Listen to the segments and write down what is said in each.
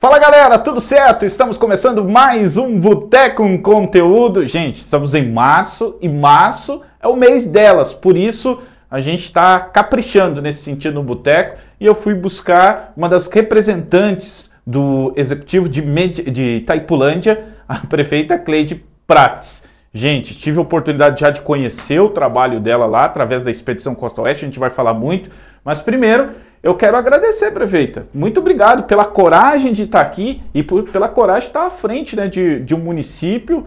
Fala galera, tudo certo? Estamos começando mais um Boteco com Conteúdo. Gente, estamos em março e março é o mês delas, por isso a gente está caprichando nesse sentido no Boteco e eu fui buscar uma das representantes do executivo de, Med de a prefeita Cleide Prates. Gente, tive a oportunidade já de conhecer o trabalho dela lá através da Expedição Costa Oeste, a gente vai falar muito, mas primeiro eu quero agradecer, prefeita. Muito obrigado pela coragem de estar aqui e por, pela coragem de estar à frente né, de, de um município.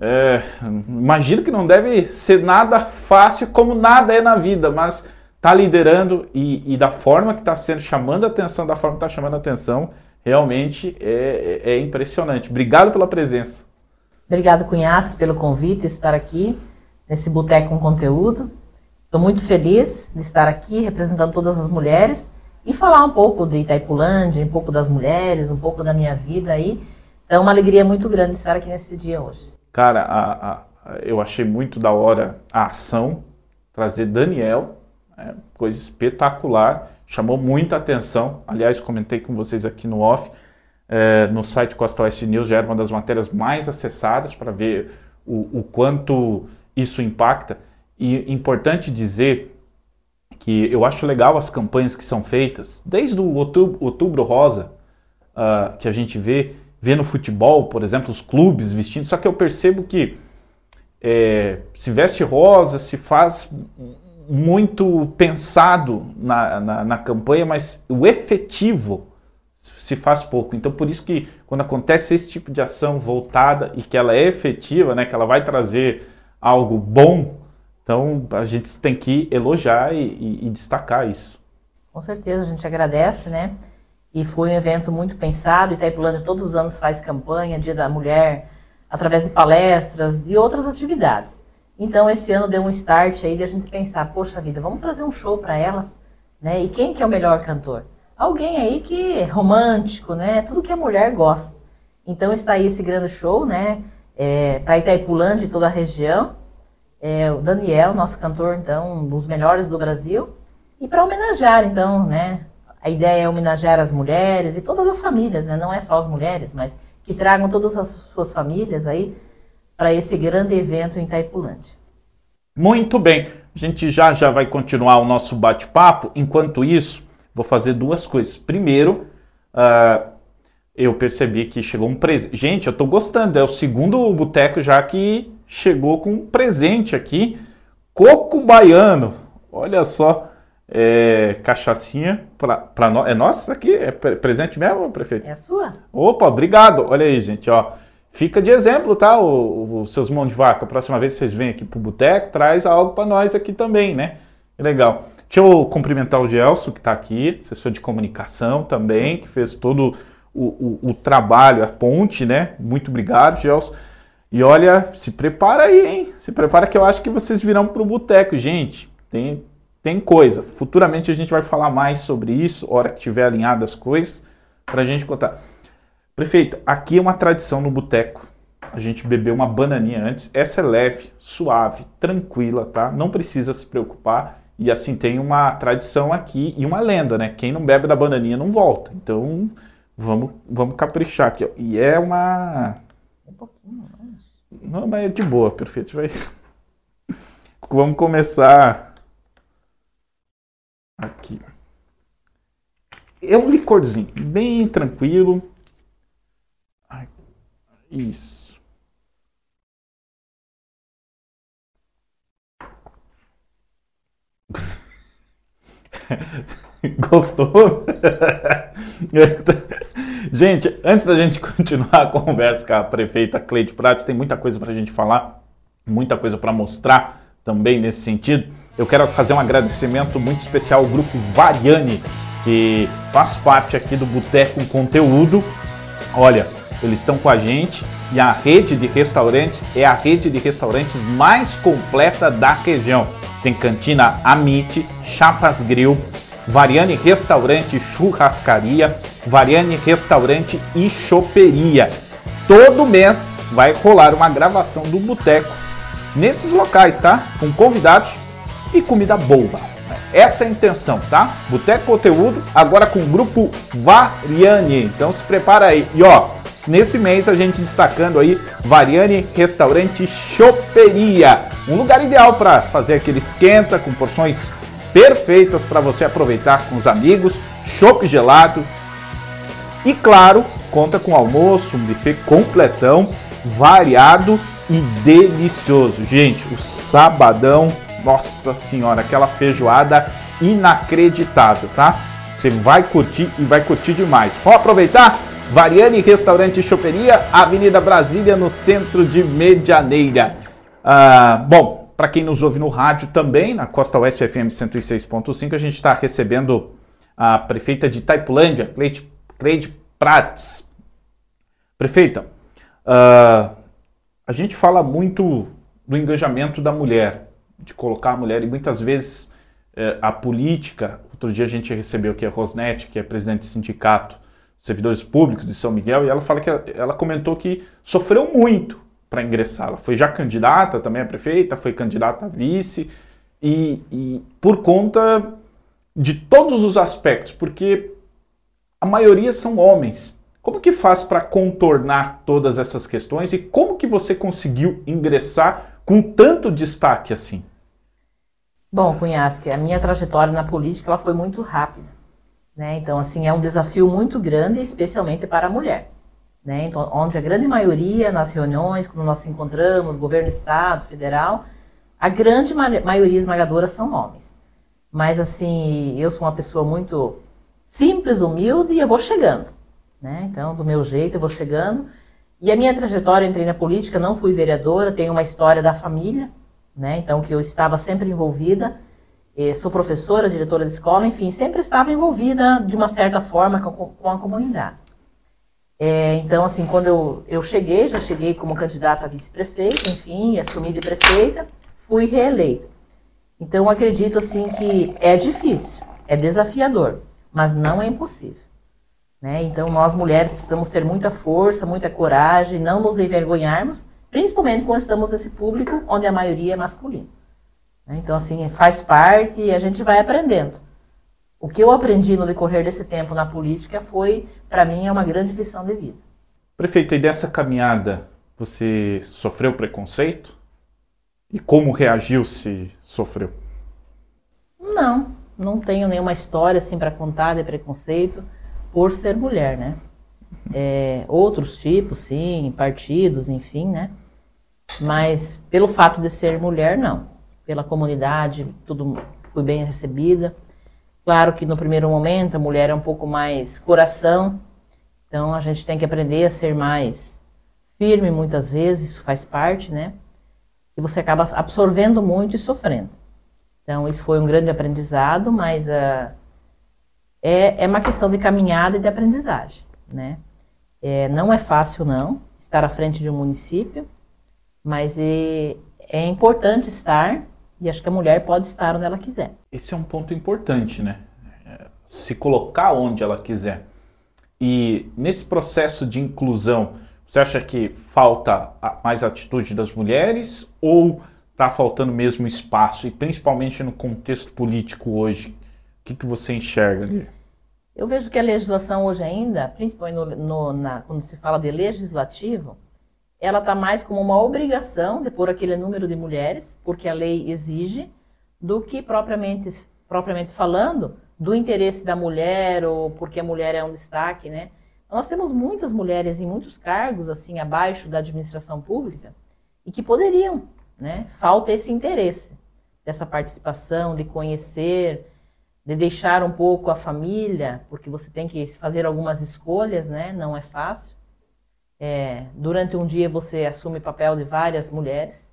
É, imagino que não deve ser nada fácil, como nada é na vida, mas está liderando e, e, da forma que está sendo, chamando a atenção, da forma que está chamando a atenção, realmente é, é, é impressionante. Obrigado pela presença. Obrigado, Cunhasque, pelo convite, estar aqui nesse Boteco com Conteúdo. Estou muito feliz de estar aqui representando todas as mulheres e falar um pouco de Itaipulândia, um pouco das mulheres, um pouco da minha vida aí. É uma alegria muito grande estar aqui nesse dia hoje. Cara, a, a, eu achei muito da hora a ação, trazer Daniel, é, coisa espetacular, chamou muita atenção. Aliás, comentei com vocês aqui no off, é, no site Costa Oeste News já era uma das matérias mais acessadas para ver o, o quanto isso impacta. E importante dizer que eu acho legal as campanhas que são feitas, desde o outubro, outubro rosa, uh, que a gente vê, vê no futebol, por exemplo, os clubes vestindo, só que eu percebo que é, se veste rosa, se faz muito pensado na, na, na, campanha, mas o efetivo se faz pouco. Então, por isso que quando acontece esse tipo de ação voltada e que ela é efetiva, né, que ela vai trazer algo bom então a gente tem que elogiar e, e, e, destacar isso. Com certeza, a gente agradece, né? E foi um evento muito pensado. Itaipulândia todos os anos faz campanha, Dia da Mulher, através de palestras e outras atividades. Então esse ano deu um start aí de a gente pensar, poxa vida, vamos trazer um show para elas, né? E quem que é o melhor cantor? Alguém aí que é romântico, né? Tudo que a mulher gosta. Então está aí esse grande show, né? É, para Itaipulândia e toda a região é, o Daniel, nosso cantor, então, um dos melhores do Brasil, e para homenagear, então, né? A ideia é homenagear as mulheres e todas as famílias, né? Não é só as mulheres, mas que tragam todas as suas famílias aí para esse grande evento em Itaipulândia. Muito bem, a gente já já vai continuar o nosso bate-papo. Enquanto isso, vou fazer duas coisas. Primeiro, uh, eu percebi que chegou um presente. Gente, eu estou gostando. É o segundo boteco já que chegou com um presente aqui, coco baiano. Olha só, é, cachaçinha para nós. É nossa isso aqui? É presente mesmo, prefeito? É sua. Opa, obrigado. Olha aí, gente, ó. Fica de exemplo, tá, os seus mãos de vaca. A próxima vez que vocês vêm aqui pro boteco, traz algo para nós aqui também, né? Legal. Deixa eu cumprimentar o Gelson, que está aqui, assessor de comunicação também, que fez todo o, o, o trabalho, a ponte, né? Muito obrigado, Gelson. E olha, se prepara aí, hein? Se prepara que eu acho que vocês virão para o boteco, gente. Tem, tem coisa. Futuramente a gente vai falar mais sobre isso, hora que tiver alinhado as coisas, para a gente contar. Prefeito, aqui é uma tradição no boteco. A gente bebeu uma bananinha antes. Essa é leve, suave, tranquila, tá? Não precisa se preocupar. E assim tem uma tradição aqui e uma lenda, né? Quem não bebe da bananinha não volta. Então vamos, vamos caprichar aqui. E é uma. Um pouquinho, né? Não, mas é de boa, perfeito. Vai... Vamos começar aqui. É um licorzinho, bem tranquilo. Isso. Gostou? Gente, antes da gente continuar a conversa com a prefeita Cleide Prates, tem muita coisa para a gente falar, muita coisa para mostrar também nesse sentido. Eu quero fazer um agradecimento muito especial ao grupo Variani, que faz parte aqui do Boteco Conteúdo. Olha, eles estão com a gente e a rede de restaurantes é a rede de restaurantes mais completa da região. Tem cantina Amit, Chapas Grill, Variane Restaurante Churrascaria, Variane Restaurante e Choperia. Todo mês vai rolar uma gravação do Boteco nesses locais, tá? Com convidados e comida boa. Essa é a intenção, tá? Boteco Conteúdo, agora com o grupo Variane. Então se prepara aí. E ó, nesse mês a gente destacando aí Variane Restaurante Choperia. Um lugar ideal para fazer aquele esquenta com porções perfeitas para você aproveitar com os amigos, chopp gelado. E claro, conta com almoço, um buffet completão, variado e delicioso. Gente, o sabadão, nossa senhora, aquela feijoada inacreditável, tá? Você vai curtir e vai curtir demais. Vamos aproveitar? Variane Restaurante e Choperia, Avenida Brasília, no centro de Medianeira. Ah, bom, para quem nos ouve no rádio também, na Costa Oeste FM 106.5, a gente está recebendo a prefeita de Taipulândia, Cleide, Cleide Prates. Prefeita, uh, a gente fala muito do engajamento da mulher, de colocar a mulher, e muitas vezes uh, a política. Outro dia a gente recebeu aqui a Rosnete, que é presidente do sindicato servidores públicos de São Miguel, e ela fala que ela comentou que sofreu muito para ingressar. Ela foi já candidata também a prefeita, foi candidata a vice, e, e por conta de todos os aspectos, porque a maioria são homens. Como que faz para contornar todas essas questões e como que você conseguiu ingressar com tanto destaque assim? Bom, Cunhasque, a minha trajetória na política ela foi muito rápida. Né? Então, assim, é um desafio muito grande, especialmente para a mulher. Né? Então, onde a grande maioria, nas reuniões, quando nós nos encontramos, governo, estado, federal, a grande maioria esmagadora são homens. Mas, assim, eu sou uma pessoa muito simples, humilde e eu vou chegando. Né? Então, do meu jeito, eu vou chegando. E a minha trajetória, entrei na política, não fui vereadora, tenho uma história da família, né? então que eu estava sempre envolvida. sou professora, diretora de escola, enfim, sempre estava envolvida de uma certa forma com a comunidade. É, então, assim, quando eu, eu cheguei, já cheguei como candidata a vice-prefeita, enfim, assumi de prefeita, fui reeleita. Então, acredito, assim, que é difícil, é desafiador, mas não é impossível. Né? Então, nós mulheres precisamos ter muita força, muita coragem, não nos envergonharmos, principalmente quando estamos nesse público onde a maioria é masculina. Né? Então, assim, faz parte e a gente vai aprendendo. O que eu aprendi no decorrer desse tempo na política foi, para mim, é uma grande lição de vida. Prefeito, e dessa caminhada você sofreu preconceito? E como reagiu se sofreu? Não, não tenho nenhuma história assim para contar de preconceito por ser mulher, né? É, outros tipos, sim, partidos, enfim, né? Mas pelo fato de ser mulher, não. Pela comunidade, tudo fui bem recebida. Claro que no primeiro momento a mulher é um pouco mais coração, então a gente tem que aprender a ser mais firme muitas vezes, isso faz parte, né? E você acaba absorvendo muito e sofrendo. Então isso foi um grande aprendizado, mas uh, é, é uma questão de caminhada e de aprendizagem, né? É, não é fácil, não, estar à frente de um município, mas é, é importante estar e acho que a mulher pode estar onde ela quiser. Esse é um ponto importante, né? É, se colocar onde ela quiser. E nesse processo de inclusão, você acha que falta mais atitude das mulheres ou está faltando mesmo espaço? E principalmente no contexto político hoje, que, que você enxerga ali? Eu vejo que a legislação hoje ainda, principalmente no, no, na, quando se fala de legislativo, ela está mais como uma obrigação de pôr aquele número de mulheres, porque a lei exige, do que propriamente, propriamente falando do interesse da mulher ou porque a mulher é um destaque, né? Nós temos muitas mulheres em muitos cargos assim abaixo da administração pública e que poderiam, né? Falta esse interesse dessa participação, de conhecer, de deixar um pouco a família, porque você tem que fazer algumas escolhas, né? Não é fácil. É, durante um dia você assume papel de várias mulheres,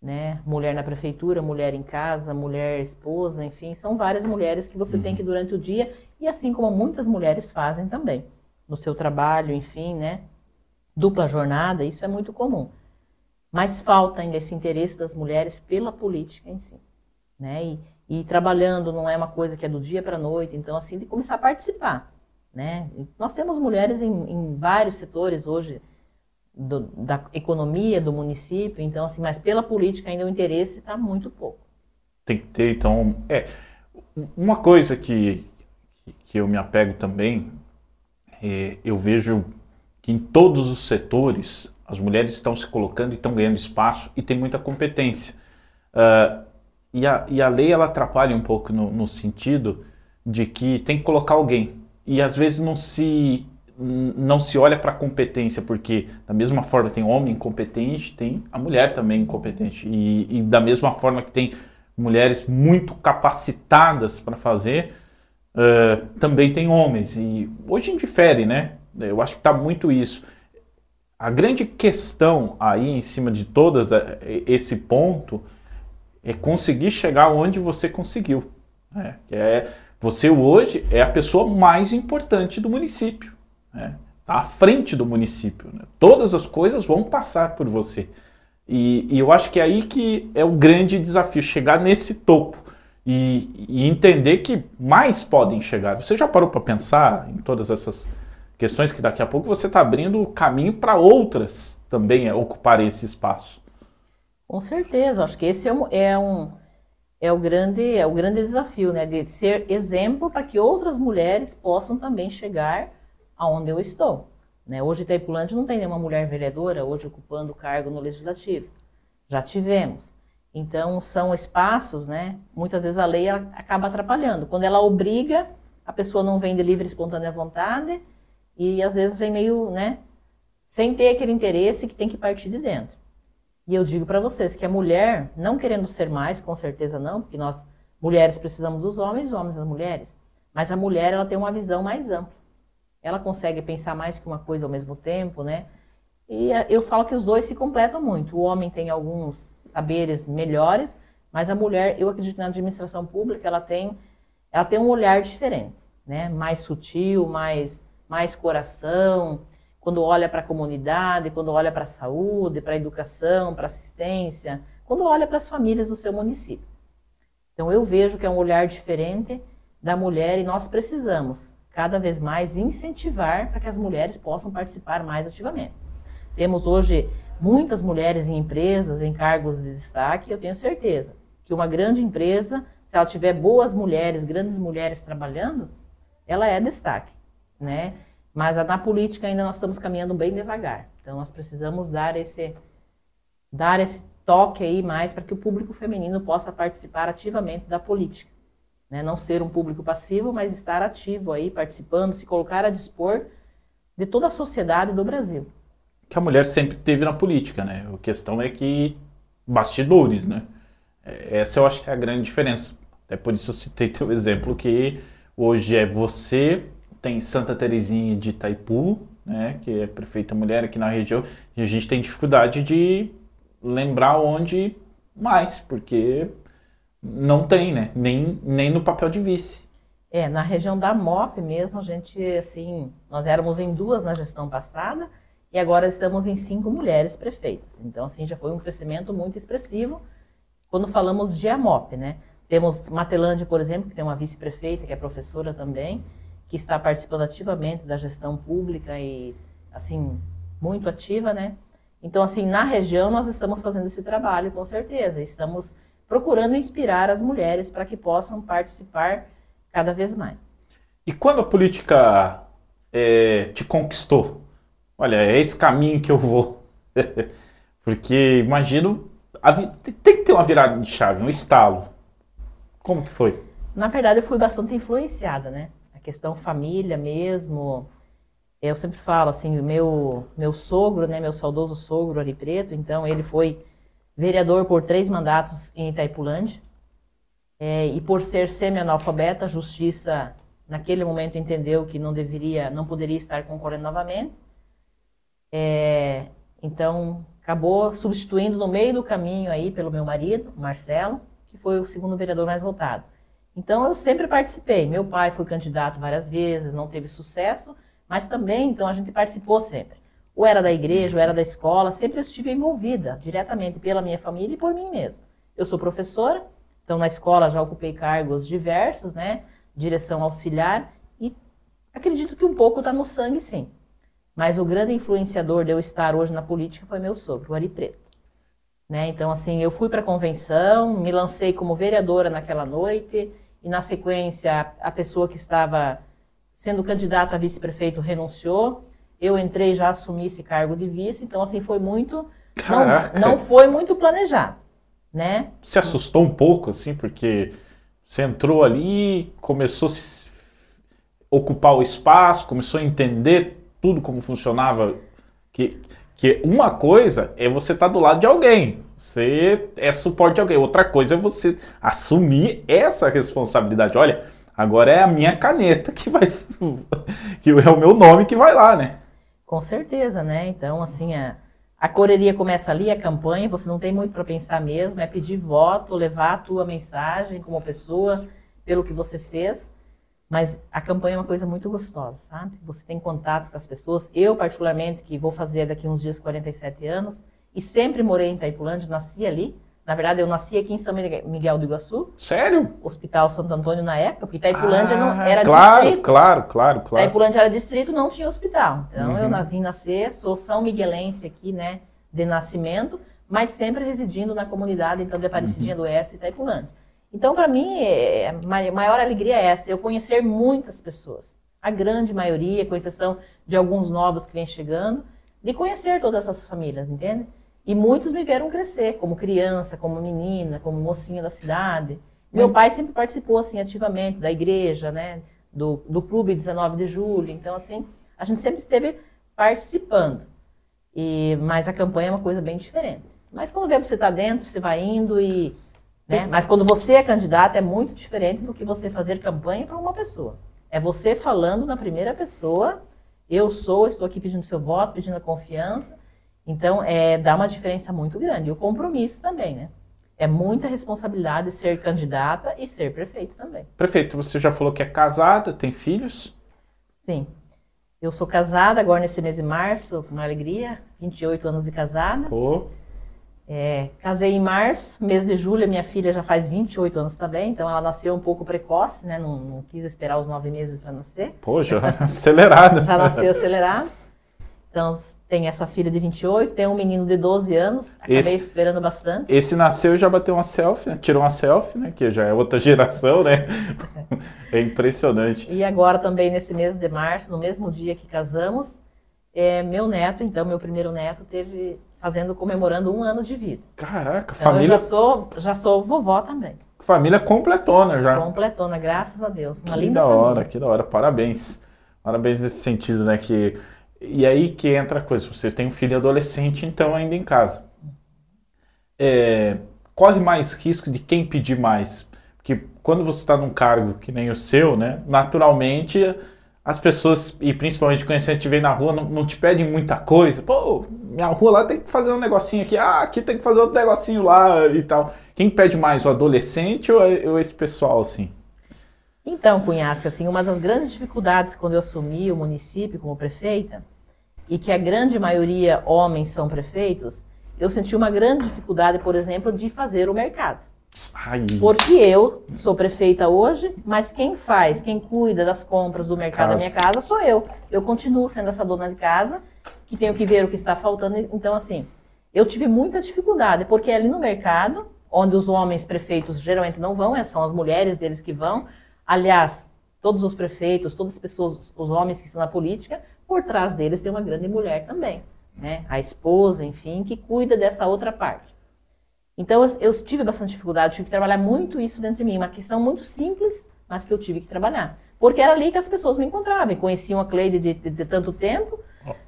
né? Mulher na prefeitura, mulher em casa, mulher esposa, enfim, são várias mulheres que você uhum. tem que durante o dia e assim como muitas mulheres fazem também no seu trabalho, enfim, né? Dupla jornada, isso é muito comum. Mas falta ainda esse interesse das mulheres pela política em si, né? E, e trabalhando não é uma coisa que é do dia para a noite, então assim, de começar a participar, né? Nós temos mulheres em, em vários setores hoje do, da economia do município, então assim, mas pela política ainda o interesse está muito pouco. Tem que ter, então, é, Uma coisa que, que eu me apego também, é, eu vejo que em todos os setores as mulheres estão se colocando e estão ganhando espaço e tem muita competência. Uh, e, a, e a lei ela atrapalha um pouco no, no sentido de que tem que colocar alguém. E às vezes não se não se olha para a competência, porque da mesma forma tem homem incompetente, tem a mulher também incompetente. E, e da mesma forma que tem mulheres muito capacitadas para fazer, uh, também tem homens. E hoje indifere, né? Eu acho que está muito isso. A grande questão aí em cima de todas é, esse ponto é conseguir chegar onde você conseguiu. Né? É, você hoje é a pessoa mais importante do município. Né? Tá à frente do município. Né? Todas as coisas vão passar por você. E, e, eu acho que é aí que é o grande desafio, chegar nesse topo e, e entender que mais podem chegar. Você já parou para pensar em todas essas questões que daqui a pouco você está abrindo o caminho para outras também é, ocupar esse espaço? Com certeza, acho que esse é um, é um é o grande é o grande desafio, né, de ser exemplo para que outras mulheres possam também chegar aonde eu estou. Né? Hoje Itaipulândia não tem nenhuma mulher vereadora hoje ocupando cargo no legislativo. Já tivemos. Então são espaços, né? Muitas vezes a lei acaba atrapalhando. Quando ela obriga, a pessoa não vem de livre espontânea vontade e às vezes vem meio, né, sem ter aquele interesse que tem que partir de dentro. E eu digo para vocês que a mulher, não querendo ser mais, com certeza não, porque nós mulheres precisamos dos homens, homens das mulheres, mas a mulher ela tem uma visão mais ampla ela consegue pensar mais que uma coisa ao mesmo tempo, né? E eh, eu falo que os dois se completam muito. O homem tem alguns saberes melhores, mas a mulher, eu acredito na administração pública, ela tem, ela tem um olhar diferente, né? Mais sutil, mais, mais coração. Quando olha para a comunidade, quando olha para a saúde, para a educação, para a assistência, quando olha para as famílias do seu município. Então eu vejo que é um olhar diferente da mulher e nós precisamos cada vez mais incentivar para que as mulheres possam participar mais ativamente. Temos hoje muitas mulheres em empresas, em cargos de destaque, eu tenho certeza que uma grande empresa, se ela tiver boas mulheres, grandes mulheres trabalhando, ela é destaque, né? Mas na política ainda nós estamos caminhando bem devagar. Então nós precisamos dar esse dar esse toque aí mais para que o público feminino possa participar ativamente da política. Né? Não ser um público passivo, mas estar ativo aí, participando, se colocar a dispor de toda a sociedade do Brasil. Que a mulher sempre teve na política, né? A questão é que bastidores, né? É, essa eu acho que é a grande diferença. Até por isso eu citei teu exemplo que hoje é você, tem Santa Terezinha de Itaipu, né, que é prefeita mulher aqui na região, e a gente tem dificuldade de lembrar onde mais, porque não tem, né? Nem, nem no papel de vice. É, na região da MOP mesmo, a gente, assim, nós éramos em duas na gestão passada e agora estamos em cinco mulheres prefeitas. Então, assim, já foi um crescimento muito expressivo quando falamos de AMOP, né? Temos Matelândia, por exemplo, que tem uma vice-prefeita, que é professora também, que está participando ativamente da gestão pública e, assim, muito ativa, né? Então, assim, na região nós estamos fazendo esse trabalho, com certeza. Estamos procurando inspirar as mulheres para que possam participar cada vez mais. E quando a política é, te conquistou? Olha, é esse caminho que eu vou. Porque imagino, tem que ter uma virada de chave, um estalo. Como que foi? Na verdade, eu fui bastante influenciada, né? Questão família mesmo. Eu sempre falo assim, meu meu sogro, né, meu saudoso sogro Ari Preto, então ele foi vereador por três mandatos em Itaipulândia. É, e por ser semi-analfabeto, a justiça naquele momento entendeu que não deveria, não poderia estar concorrendo novamente. É, então acabou substituindo no meio do caminho aí pelo meu marido, Marcelo, que foi o segundo vereador mais votado. Então eu sempre participei. Meu pai foi candidato várias vezes, não teve sucesso, mas também então a gente participou sempre ou era da igreja, ou era da escola, sempre eu estive envolvida diretamente pela minha família e por mim mesma. Eu sou professora, então na escola já ocupei cargos diversos, né? Direção auxiliar e acredito que um pouco está no sangue, sim. Mas o grande influenciador de eu estar hoje na política foi meu sogro, o Ari Preto. Né? Então, assim, eu fui para a convenção, me lancei como vereadora naquela noite e na sequência a, pessoa que estava sendo candidata a vice-prefeito renunciou. Eu entrei já assumi esse cargo de vice, então assim foi muito Caraca. não, não foi muito planejado, né? Se assustou um pouco assim, porque você entrou ali, começou a se- ocupar o espaço, começou a entender tudo como funcionava, que que uma coisa é você estar do lado de alguém, você é suporte de alguém. Outra coisa é você assumir essa responsabilidade. Olha, agora é a minha caneta que vai que é o meu nome que vai lá, né? Com certeza, né? Então, assim, a, a correria começa ali, a campanha, você não tem muito para pensar mesmo, é pedir voto, levar a tua mensagem como pessoa, pelo que você fez. Mas a campanha é uma coisa muito gostosa, sabe? Você tem contato com as pessoas. Eu, particularmente, que vou fazer daqui uns dias 47 anos, e sempre morei em Itaipulândia, nasci ali. Na verdade, eu nasci aqui em São Miguel do Iguaçu, Sério? Hospital Santo Antônio na época, porque Itaipulândia não Ah, era claro, distrito. claro, claro, claro. Itaipulândia era distrito, não tinha hospital. Então Uhum. eu vim nascer, sou São Miguelense aqui, né, de nascimento, mas sempre residindo na comunidade então de Uhum. Aparecidinha do Oeste e Itaipulândia. Então para mim é, a ma- maior alegria é essa, eu conhecer muitas pessoas, a grande maioria, com exceção de alguns novos que vêm chegando, de conhecer todas essas famílias, entende? E muitos me viram crescer, como criança, como menina, como mocinha da cidade. Meu pai sempre participou assim ativamente da igreja, né, do, do clube 19 de julho. Então assim, a gente sempre esteve participando. E mas a campanha é uma coisa bem diferente. Mas quando vê você está dentro, você vai indo e né? Mas quando você é candidato é muito diferente do que você fazer campanha para uma pessoa. É você falando na primeira pessoa, eu sou, estou aqui pedindo seu voto, pedindo a confiança. Então, é, dá uma diferença muito grande. E o compromisso também, né? É muita responsabilidade ser candidata e ser prefeito também. Prefeito, você já falou que é casada, tem filhos? Sim. Eu sou casada agora nesse mês de março, com uma alegria, 28 anos de casada. Pô, É, casei em março, mês de julho, minha filha já faz 28 anos também, então ela nasceu um pouco precoce, né? Não, não quis esperar os nove meses para nascer. já acelerado. Já nasceu acelerado. Então, tem essa filha de 28, tem um menino de 12 anos, acabei Esse- esperando bastante. Esse nasceu e já bateu uma selfie, né? tirou uma selfie, né? Que já é outra geração, né? É impressionante. E agora também nesse mês de março, no mesmo dia que casamos, é, meu neto, então, meu primeiro neto, teve fazendo, comemorando um ano de vida. Caraca, Então, família, eu já sou, já sou vovó também. família completona já. Completona, graças a Deus. Uma Que linda da hora, família. que da hora. Parabéns. Parabéns nesse sentido, né? Que... E aí que entra a coisa. Você tem um filho adolescente, então, ainda em casa. É, Corre mais risco de quem pedir mais. Porque quando você está num cargo que nem o seu, né? Naturalmente, as pessoas, e principalmente quando você te vê na rua, não, não te pedem muita coisa. Pô, minha rua lá tem que fazer um negocinho aqui. Ah, aqui tem que fazer outro negocinho lá e tal. Quem pede mais, o adolescente ou, ou esse pessoal, assim? Então, Cunhasca, assim, uma das grandes dificuldades quando eu assumi o município como prefeita, e que a grande maioria homens são prefeitos, eu senti uma grande dificuldade, por exemplo, de fazer o mercado. Porque eu sou prefeita hoje, mas quem faz, quem cuida das compras do mercado da minha Casa. casa sou eu. Eu continuo sendo essa dona de casa, que tenho que ver o que está faltando. Então, assim, eu tive muita dificuldade, porque ali no mercado, onde os homens prefeitos geralmente não vão, é, são as mulheres deles que vão. Aliás, todos os prefeitos, todas as pessoas, os homens que estão na política, por trás deles tem uma grande mulher também. Né? A esposa, enfim, que cuida dessa outra parte. Então eu, eu tive bastante dificuldade, tive que trabalhar muito isso dentro de mim, uma questão muito simples, mas que eu tive que trabalhar. Porque era ali que as pessoas me encontravam, e conheciam a Cleide de, de- de tanto tempo.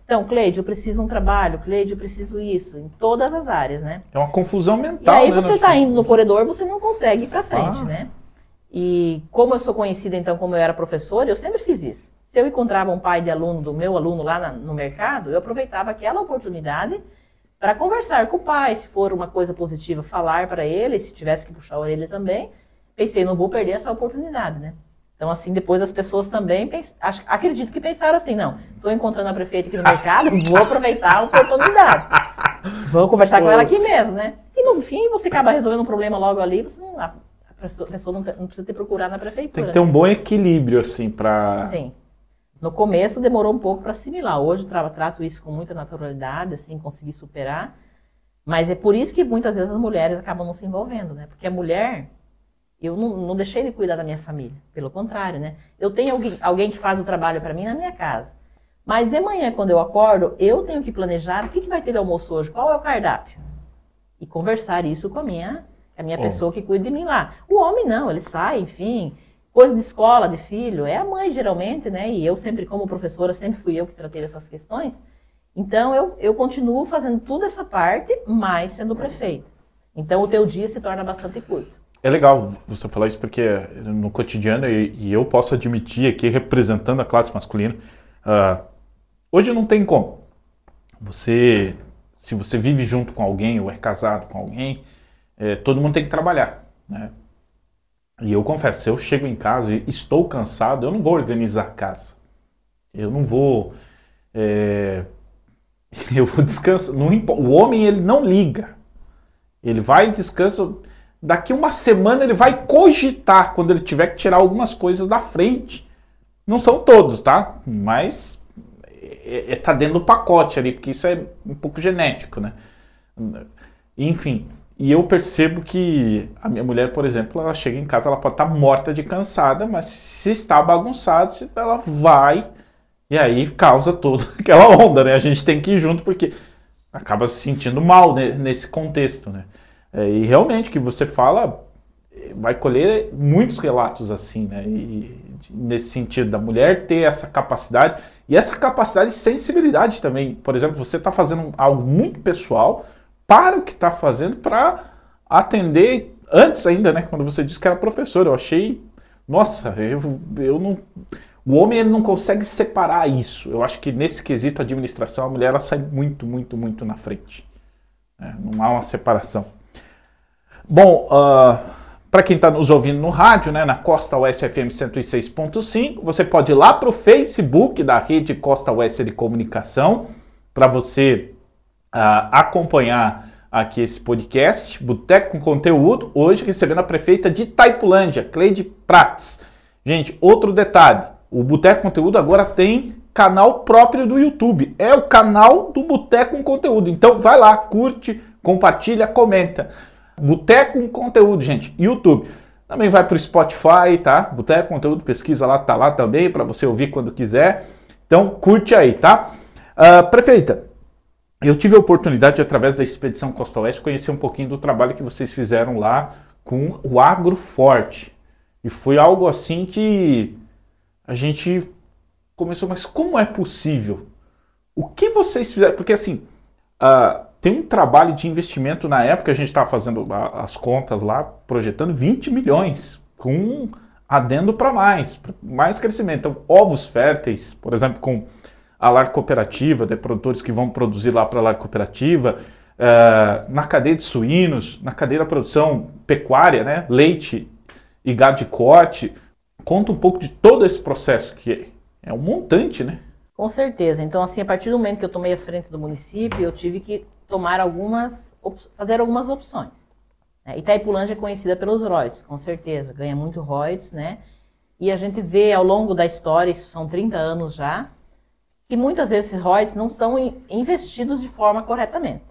Então, Cleide, eu preciso um trabalho, Cleide, eu preciso isso, em todas as áreas, né? É uma confusão E mental, aí né? você está indo no corredor, você não consegue ir para frente, Ah. né? E como eu sou conhecida, então, como eu era professora, eu sempre fiz isso. Se eu encontrava um pai de aluno, do meu aluno lá na- no mercado, eu aproveitava aquela oportunidade para conversar com o pai, se for uma coisa positiva, falar para ele, se tivesse que puxar a orelha também. Pensei, não vou perder essa oportunidade, né? Então, assim, depois as pessoas também, pens- acredito que pensaram assim, não, estou encontrando a prefeita aqui no mercado, vou aproveitar a oportunidade. Vou conversar com ela aqui mesmo, né? E no fim, você acaba resolvendo um problema logo ali, você não, a pessoa, não, não precisa ter procurado na prefeitura. Tem que ter um bom equilíbrio, assim, pra... Sim. No começo demorou um pouco para assimilar. Hoje eu tra- trato isso com muita naturalidade, assim, consegui superar. Mas é por isso que muitas vezes as mulheres acabam não se envolvendo, né? Porque a mulher, Eu não, não, deixei de cuidar da minha família, pelo contrário, né? Eu tenho alguém, alguém que faz o trabalho para mim na minha casa. Mas de manhã, quando eu acordo, eu tenho que planejar o que, que vai ter de almoço hoje, qual é o cardápio. E conversar isso com a minha, a minha pessoa que cuida de mim lá. O homem não, ele sai, enfim, coisa de escola, de filho, é a mãe geralmente, né? E eu sempre, como professora, sempre fui eu que tratei dessas questões. Então, eu, eu continuo fazendo toda essa parte, mas sendo prefeito. Então, o teu dia se torna bastante curto. É legal você falar isso porque no cotidiano, e, e eu posso admitir aqui, representando a classe masculina, uh, hoje não tem como. Você, se você vive junto com alguém ou é casado com alguém, é, todo mundo tem que trabalhar, né? E eu confesso, se eu chego em casa e estou cansado, eu não vou organizar a casa. Eu não vou. É, eu vou descansar. O homem ele não liga. Ele vai descansa. Daqui uma semana ele vai cogitar quando ele tiver que tirar algumas coisas da frente. Não são todos, tá? Mas é, é, dentro do pacote ali, porque isso é um pouco genético, né? Enfim, e eu percebo que a minha mulher, por exemplo, ela chega em casa, ela pode estar morta de cansada, mas se está bagunçado, ela vai e aí causa toda aquela onda, né? A gente tem que ir junto porque acaba se sentindo mal né, nesse contexto, né? É, e realmente, que você fala, vai colher muitos relatos assim, né? E, nesse sentido, da mulher ter essa capacidade e essa capacidade de sensibilidade também. Por exemplo, você está fazendo algo muito pessoal para o que está fazendo para atender antes ainda, né? Quando você disse que era professor, eu achei, nossa, eu, eu não, o homem ele não consegue separar isso. Eu acho que nesse quesito administração a mulher ela sai muito, muito, muito na frente. É, não há uma separação. Bom, uh, para quem está nos ouvindo no rádio, né, na Costa Oeste FM 106.5, você pode ir lá para o Facebook da rede Costa Oeste de Comunicação para você uh, acompanhar aqui esse podcast, Boteco com Conteúdo, hoje recebendo a prefeita de Taipulândia, Cleide Prates. Gente, outro detalhe, o Boteco Conteúdo agora tem canal próprio do YouTube, é o canal do Boteco com Conteúdo, então vai lá, curte, compartilha, comenta. Boteco com Conteúdo, gente, YouTube. Também vai para o Spotify, tá? Boteco Conteúdo, pesquisa lá, tá lá também, para você ouvir quando quiser. Então, curte aí, tá? Uh, prefeita, eu tive a oportunidade, através da Expedição Costa Oeste, conhecer um pouquinho do trabalho que vocês fizeram lá com o Agroforte. E foi algo assim que a gente começou, mas como é possível? O que vocês fizeram? Porque assim, uh, tem um trabalho de investimento na época, a gente estava fazendo as contas lá, projetando 20 milhões, com adendo para mais, mais crescimento. Então, ovos férteis, por exemplo, com a lar cooperativa, de produtores que vão produzir lá para a lar cooperativa, uh, na cadeia de suínos, na cadeia da produção pecuária, né, leite e gado de corte. Conta um pouco de todo esse processo, que é um montante, né? Com certeza. Então, assim, a partir do momento que eu tomei a frente do município, eu tive que tomar algumas, fazer algumas opções. Né? Itaipulândia é conhecida pelos royalties, com certeza, ganha muito royalties, né? E a gente vê ao longo da história, isso são 30 anos já, que muitas vezes esses royalties não são investidos de forma corretamente.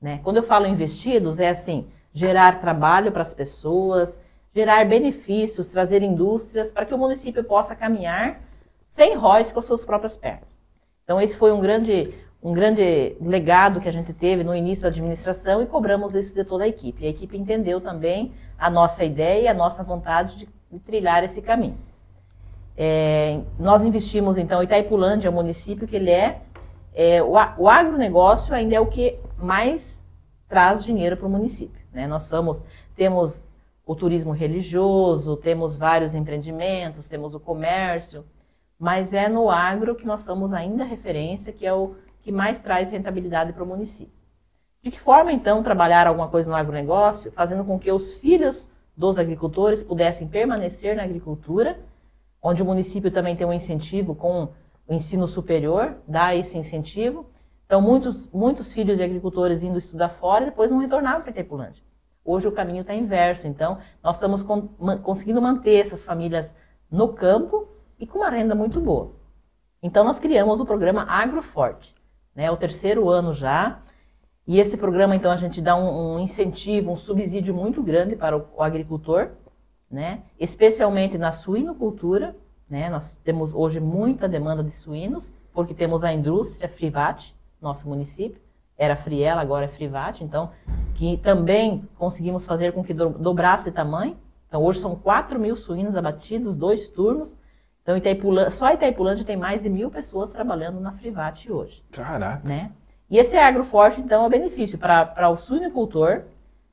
Né? Quando eu falo investidos, é assim, gerar trabalho para as pessoas, gerar benefícios, trazer indústrias para que o município possa caminhar sem royalties com as suas próprias pernas. Então esse foi um grande, um grande legado que a gente teve no início da administração e cobramos isso de toda a equipe. E a equipe entendeu também a nossa ideia e a nossa vontade de, de trilhar esse caminho. É, nós investimos, então, Itaipulândia é município que ele é, é o, o agronegócio ainda é o que mais traz dinheiro para o município. Né? Nós somos, temos o turismo religioso, temos vários empreendimentos, temos o comércio, mas é no agro que nós somos ainda referência, que é o que mais traz rentabilidade para o município. De que forma, então, trabalhar alguma coisa no agronegócio, fazendo com que os filhos dos agricultores pudessem permanecer na agricultura onde o município também tem um incentivo com o ensino superior, dá esse incentivo. Então, muitos, muitos filhos de agricultores indo estudar fora e depois não retornaram para Itapulândia. Hoje o caminho está inverso, então nós estamos con conseguindo manter essas famílias no campo e com uma renda muito boa. Então nós criamos o programa Agroforte, né, o terceiro ano já, e esse programa então a gente dá um, um incentivo, um subsídio muito grande para o, o agricultor, né? especialmente na suinocultura. Né? Nós temos hoje muita demanda de suínos, porque temos a indústria Frivat, nosso município. Era Friela, agora é Frivat. Então, que também conseguimos fazer com que dobrasse tamanho. Então, hoje são 4 mil suínos abatidos, dois turnos. Então, Itaipulândia, só Itaipulândia tem mais de mil pessoas trabalhando na Frivat hoje. Caraca! Né? E esse agroforte, então, é benefício para o suinocultor,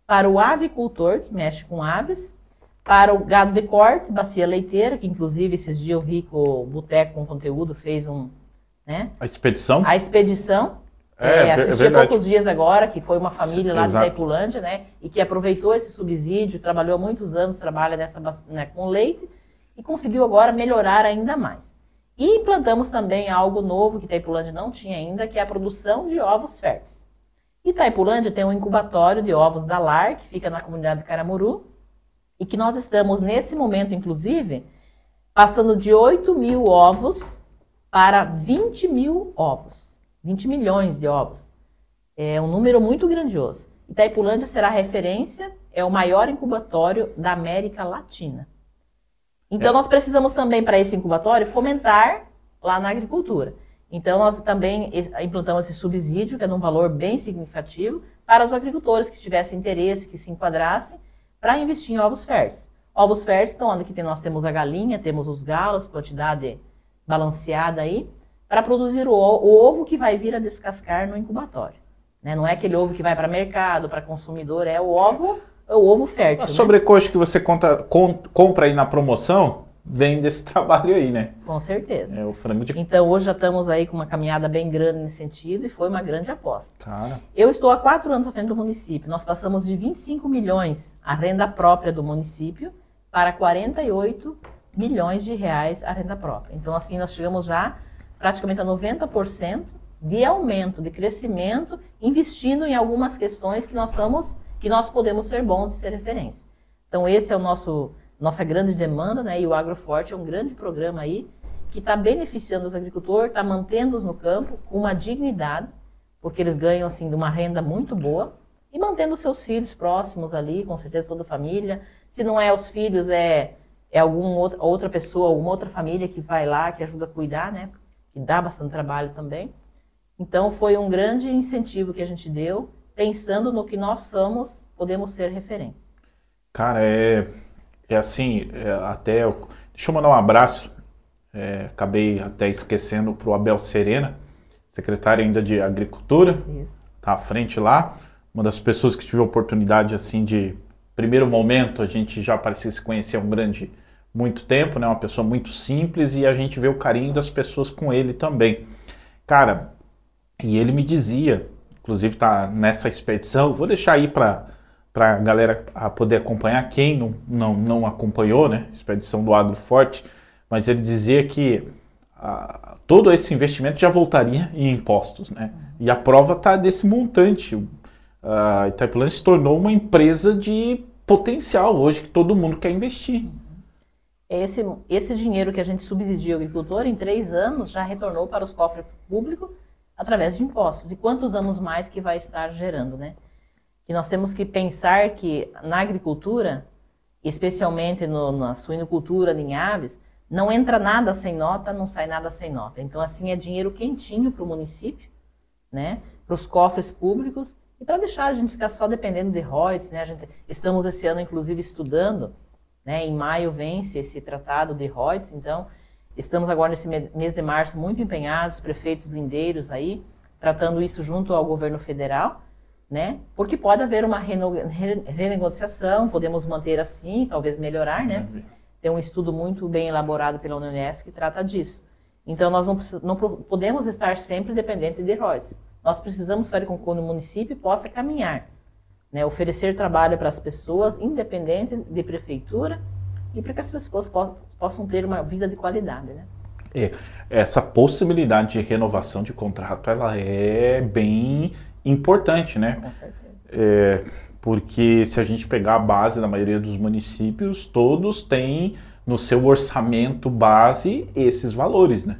para o avicultor, que mexe com aves, para o gado de corte, bacia leiteira, que inclusive esses dias eu vi que o Boteco com Conteúdo fez um... Né? A expedição? A expedição. É, é, assisti é há poucos dias agora, que foi uma família lá Exato. de Itaipulândia, né? E que aproveitou esse subsídio, trabalhou há muitos anos, trabalha nessa, né, com leite, e conseguiu agora melhorar ainda mais. E implantamos também algo novo que Itaipulândia não tinha ainda, que é a produção de ovos férteis. Itaipulândia tem um incubatório de ovos da LAR, que fica na comunidade de Caramuru, e que nós estamos, nesse momento, inclusive, passando de 8 mil ovos para 20 mil ovos. 20 milhões de ovos. É um número muito grandioso. Itaipulândia será referência, é o maior incubatório da América Latina. Então, é. nós precisamos também, para esse incubatório, fomentar lá na agricultura. Então, nós também implantamos esse subsídio, que é de um valor bem significativo, para os agricultores que tivessem interesse, que se enquadrassem, para investir em ovos férteis. Ovos férteis, então, onde nós temos a galinha, temos os galos, quantidade balanceada aí, para produzir o, o, ovo que vai vir a descascar no incubatório. Né? Não é aquele ovo que vai para mercado, para consumidor, é o ovo é o ovo fértil. A né? sobrecoxa que você conta, com, compra aí na promoção vem desse trabalho aí, né? Com certeza. É o frango de... Então hoje já estamos aí com uma caminhada bem grande nesse sentido e foi uma grande aposta. Cara. Eu estou há quatro anos à frente do município. Nós passamos de 25 milhões a renda própria do município para 48 milhões de reais a renda própria. Então assim nós chegamos já praticamente a 90% de aumento, de crescimento, investindo em algumas questões que nós somos que nós podemos ser bons e ser referência. Então, esse é o nosso nossa grande demanda, né? E o Agroforte é um grande programa aí que está beneficiando os agricultores, está mantendo-os no campo com uma dignidade, porque eles ganham assim de uma renda muito boa e mantendo seus filhos próximos ali, com certeza toda a família. Se não é os filhos, é é alguma outra, outra pessoa, alguma outra família que vai lá, que ajuda a cuidar, né? Que dá bastante trabalho também. Então foi um grande incentivo que a gente deu pensando no que nós somos, podemos ser referência. Cara, é, é assim, é, até. Deixa eu mandar um abraço. É, acabei até esquecendo para o Abel Serena, secretário ainda de Agricultura, Isso. tá à frente lá. Uma das pessoas que tive a oportunidade, assim, de primeiro momento, a gente já parecia se conhecer um grande, muito tempo, né? Uma pessoa muito simples e a gente vê o carinho das pessoas com ele também. Cara, e ele me dizia inclusive está nessa expedição. Vou deixar aí para a galera poder acompanhar, quem não, não, não acompanhou, né? Expedição do Agro Forte, mas ele dizia que ah, todo esse investimento já voltaria em impostos, né? E a prova está desse montante. A Itaipulândia se tornou uma empresa de potencial hoje que todo mundo quer investir. Esse, esse dinheiro que a gente subsidia o agricultor, em três anos, já retornou para os cofres públicos através de impostos. E quantos anos mais que vai estar gerando, né? E nós temos que pensar que na agricultura, especialmente no, na suinocultura, em aves, não entra nada sem nota, não sai nada sem nota. Então, assim, é dinheiro quentinho para o município, né? Para os cofres públicos e para deixar a gente ficar só dependendo de royalties, né? Gente, estamos esse ano, inclusive, estudando, né? Em maio vence esse tratado de royalties, então Estamos agora nesse mês de março muito empenhados, prefeitos lindeiros aí, tratando isso junto ao governo federal, né? Porque pode haver uma renegociação, podemos manter assim, talvez melhorar, né? Tem um estudo muito bem elaborado pela Unesco que trata disso. Então, nós não, não podemos estar sempre dependentes de royalties. Nós precisamos fazer com que o município possa caminhar, né? oferecer trabalho para as pessoas, independente de prefeitura, e para que as pessoas possam ter uma vida de qualidade, né? É, essa possibilidade de renovação de contrato, ela é bem importante, né? Com certeza. É, porque se a gente pegar a base da maioria dos municípios, todos têm no seu orçamento base esses valores, né?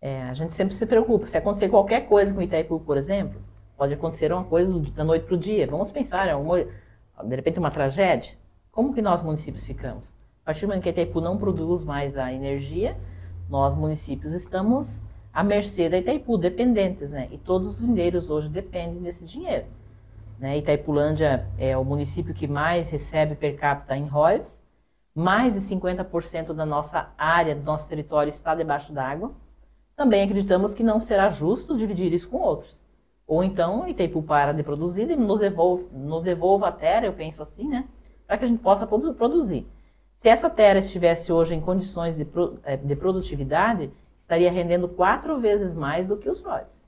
É, a gente sempre se preocupa. Se acontecer qualquer coisa com o Itaipu, por exemplo, pode acontecer uma coisa da noite para o dia. Vamos pensar, é uma, de repente uma tragédia. Como que nós municípios ficamos? A partir do momento que Itaipu não produz mais a energia, nós municípios estamos à mercê da Itaipu, dependentes, né? E todos os lindeiros hoje dependem desse dinheiro. Né? Itaipulândia é o município que mais recebe per capita em royalties, mais de 50% da nossa área, do nosso território está debaixo d'água. Também acreditamos que não será justo dividir isso com outros. Ou então Itaipu para de produzir e nos devolva, nos devolva a terra, eu penso assim, né? Para que a gente possa produzir. Se essa terra estivesse hoje em condições de, eh, de produtividade, estaria rendendo quatro vezes mais do que os royalties.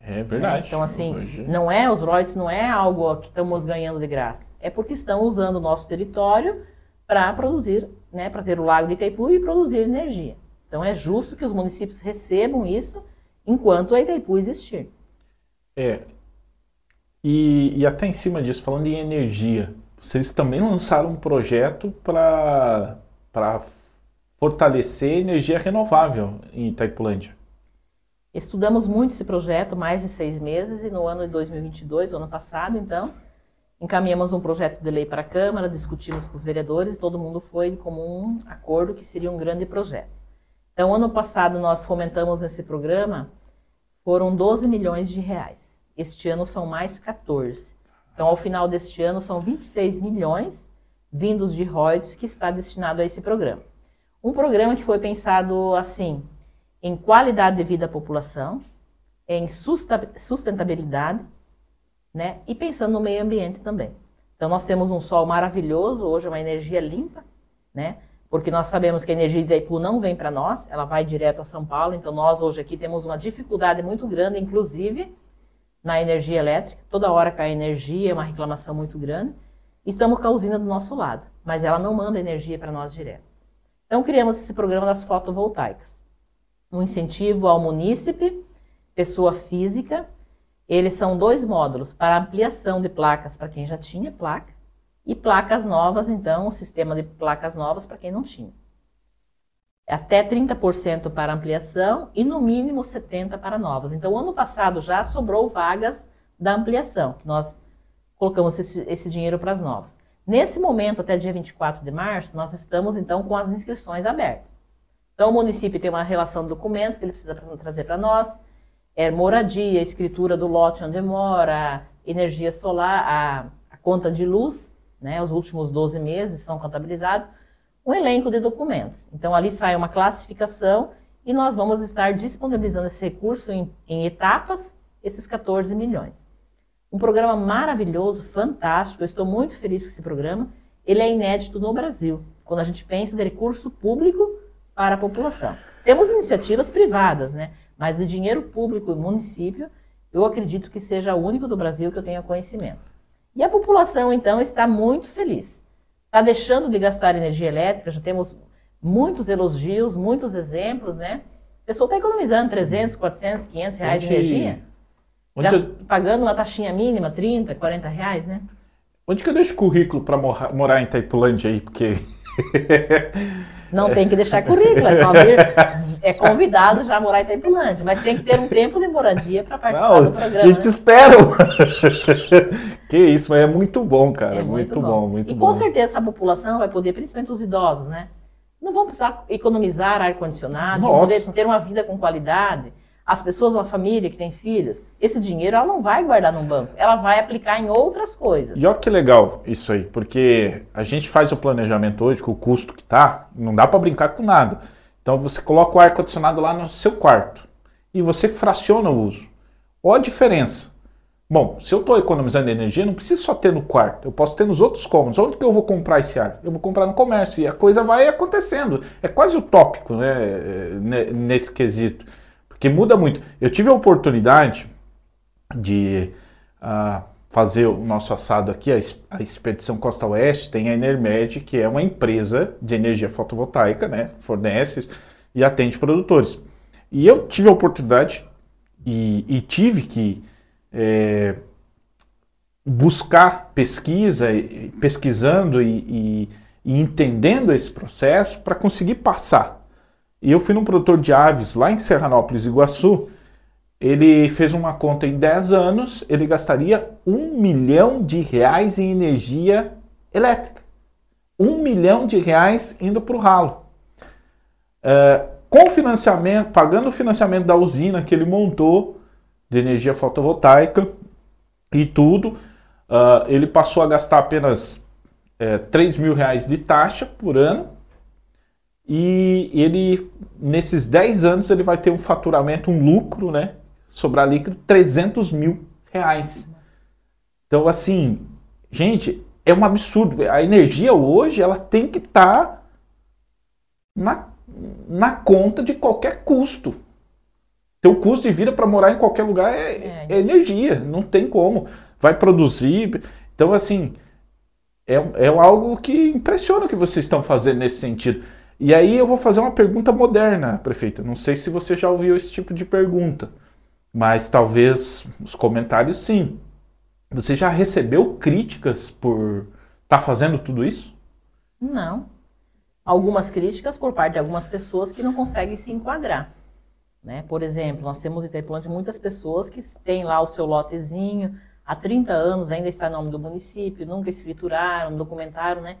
É verdade. Então, assim, Hoje... não é os royalties, não é algo que estamos ganhando de graça. É porque estão usando o nosso território para produzir, né, para ter o lago de Itaipu e produzir energia. Então, é justo que os municípios recebam isso enquanto a Itaipu existir. É. E, e até em cima disso, falando em energia, vocês também lançaram um projeto para fortalecer energia renovável em Itaipulândia. Estudamos muito esse projeto, mais de seis meses, e no ano de 2022, ano passado, então, encaminhamos um projeto de lei para a Câmara, discutimos com os vereadores, todo mundo foi de comum acordo que seria um grande projeto. Então, ano passado, nós fomentamos esse programa, foram 12 milhões de reais. Este ano são mais 14. Então, ao final deste ano, são 26 milhões vindos de royalties que está destinado a esse programa. Um programa que foi pensado assim, em qualidade de vida da população, em sustentabilidade, né? E pensando no meio ambiente também. Então, nós temos um sol maravilhoso, hoje é uma energia limpa, né? Porque nós sabemos que a energia de Itaipu não vem para nós, ela vai direto a São Paulo. Então, nós hoje aqui temos uma dificuldade muito grande, inclusive na energia elétrica. Toda hora cai energia, é uma reclamação muito grande. Estamos com a usina do nosso lado, mas ela não manda energia para nós direto. Então, criamos esse programa das fotovoltaicas. Um incentivo ao munícipe, pessoa física. Eles são dois módulos para ampliação de placas para quem já tinha placa e placas novas, então, o sistema de placas novas para quem não tinha. Até 30% para ampliação e no mínimo 70% para novas. Então, ano passado já sobrou vagas da ampliação, que nós colocamos esse, esse dinheiro para as novas. Nesse momento, até dia 24 de março, nós estamos então com as inscrições abertas. Então, o município tem uma relação de documentos que ele precisa trazer para nós, é moradia, escritura do lote onde mora, energia solar, a, a conta de luz, né, os últimos 12 meses são contabilizados, um elenco de documentos. Então, ali sai uma classificação e nós vamos estar disponibilizando esse recurso em, em etapas, esses 14 milhões. Um programa maravilhoso, fantástico. Eu estou muito feliz com esse programa. Ele é inédito no Brasil, quando a gente pensa de recurso público para a população. Temos iniciativas privadas, né? Mas o dinheiro público e município, eu acredito que seja o único do Brasil que eu tenha conhecimento. E a população, então, está muito feliz. Está deixando de gastar energia elétrica, já temos muitos elogios, muitos exemplos, né? A pessoa está economizando 300, 400, 500 reais de energia. Onde. Pagando uma taxinha mínima, 30, 40 reais, né? Onde que eu deixo currículo para morar em Itaipulândia aí? Porque. Não tem que deixar currículo, é só vir. É convidado já a morar em Itaipulândia, mas tem que ter um tempo de moradia para participar Não, do programa. A gente né? espera. que isso, mas é muito bom, cara. É muito, muito bom. bom. muito e bom. com certeza a população vai poder, principalmente os idosos, né? Não vão precisar economizar ar-condicionado, vão poder ter uma vida com qualidade as pessoas, uma família que tem filhos, esse dinheiro ela não vai guardar num banco, ela vai aplicar em outras coisas. E olha que legal isso aí, porque a gente faz o planejamento hoje com o custo que tá, não dá para brincar com nada. Então você coloca o ar condicionado lá no seu quarto e você fraciona o uso. Olha a diferença. Bom, se eu estou economizando energia, não preciso só ter no quarto, eu posso ter nos outros cômodos. Onde que eu vou comprar esse ar? Eu vou comprar no comércio e a coisa vai acontecendo. É quase utópico né, nesse quesito. Porque muda muito. Eu tive a oportunidade de uh, fazer o nosso assado aqui, a, a, Expedição Costa Oeste, tem a Enermed, que é uma empresa de energia fotovoltaica, né? Fornece e atende produtores. E eu tive a oportunidade e, e tive que é, buscar pesquisa, pesquisando e, e, e entendendo esse processo para conseguir passar e eu fui num produtor de aves lá em Serranópolis, Iguaçu. Ele fez uma conta em 10 anos, ele gastaria um milhão de reais em energia elétrica. um milhão de reais indo para o ralo. É, com financiamento, pagando o financiamento da usina que ele montou de energia fotovoltaica e tudo, uh, ele passou a gastar apenas é, 3 mil reais de taxa por ano e ele, nesses 10 anos, ele vai ter um faturamento, um lucro, né? Sobrar líquido, 300 mil reais. Então, assim, gente, é um absurdo. A energia hoje, ela tem que estar tá na, na conta de qualquer custo. Teu custo de vida para morar em qualquer lugar é, é, é, energia, não tem como. Vai produzir. Então, assim, é, é algo que impressiona o que vocês estão fazendo nesse sentido. E aí eu vou fazer uma pergunta moderna, prefeita. Não sei se você já ouviu esse tipo de pergunta, mas talvez os comentários sim. Você já recebeu críticas por estar tá fazendo tudo isso? Não. Algumas críticas por parte de algumas pessoas que não conseguem se enquadrar. Né? Por exemplo, nós temos em muitas pessoas que têm lá o seu lotezinho, há 30 anos ainda está em nome do município, nunca escrituraram, documentaram, né?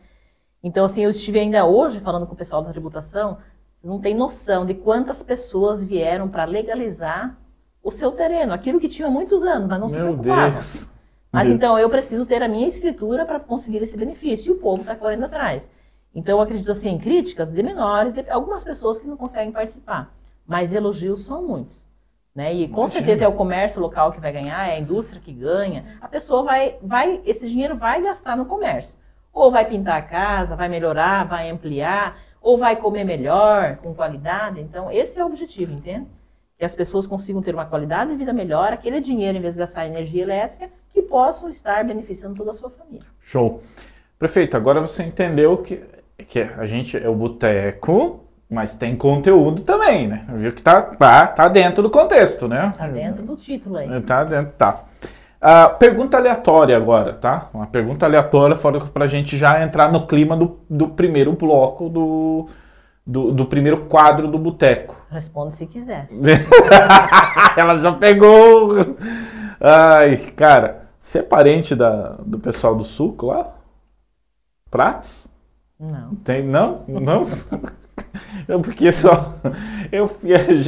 Então, assim, eu estive ainda hoje falando com o pessoal da tributação, não tem noção de quantas pessoas vieram para legalizar o seu terreno, aquilo que tinha há muitos anos, mas não Meu se preocupavam. Deus. Mas Deus. então eu preciso ter a minha escritura para conseguir esse benefício, e o povo está correndo atrás. Então eu acredito assim, críticas de menores, de algumas pessoas que não conseguem participar, mas elogios são muitos. Né? E com Imagina. certeza é o comércio local que vai ganhar, é a indústria que ganha. A pessoa vai, vai, esse dinheiro vai gastar no comércio. Ou vai pintar a casa, vai melhorar, vai ampliar, ou vai comer melhor, com qualidade. Então, esse é o objetivo, entende? Que as pessoas consigam ter uma qualidade de vida melhor, aquele dinheiro, em vez de gastar energia elétrica, que possam estar beneficiando toda a sua família. Show. Prefeito, agora você entendeu que, que a gente é o boteco, mas tem conteúdo também, né? Viu que tá, tá, tá dentro do contexto, né? Tá dentro do título aí. Tá dentro, tá. Uh, pergunta aleatória agora, tá? Uma pergunta aleatória para a gente já entrar no clima do, do primeiro bloco do, do, do primeiro quadro do boteco. Responda se quiser. Ela já pegou. Ai, cara, você é parente da, do pessoal do suco lá? Prates? Não. Tem, não? Não? eu fiquei só. Eu,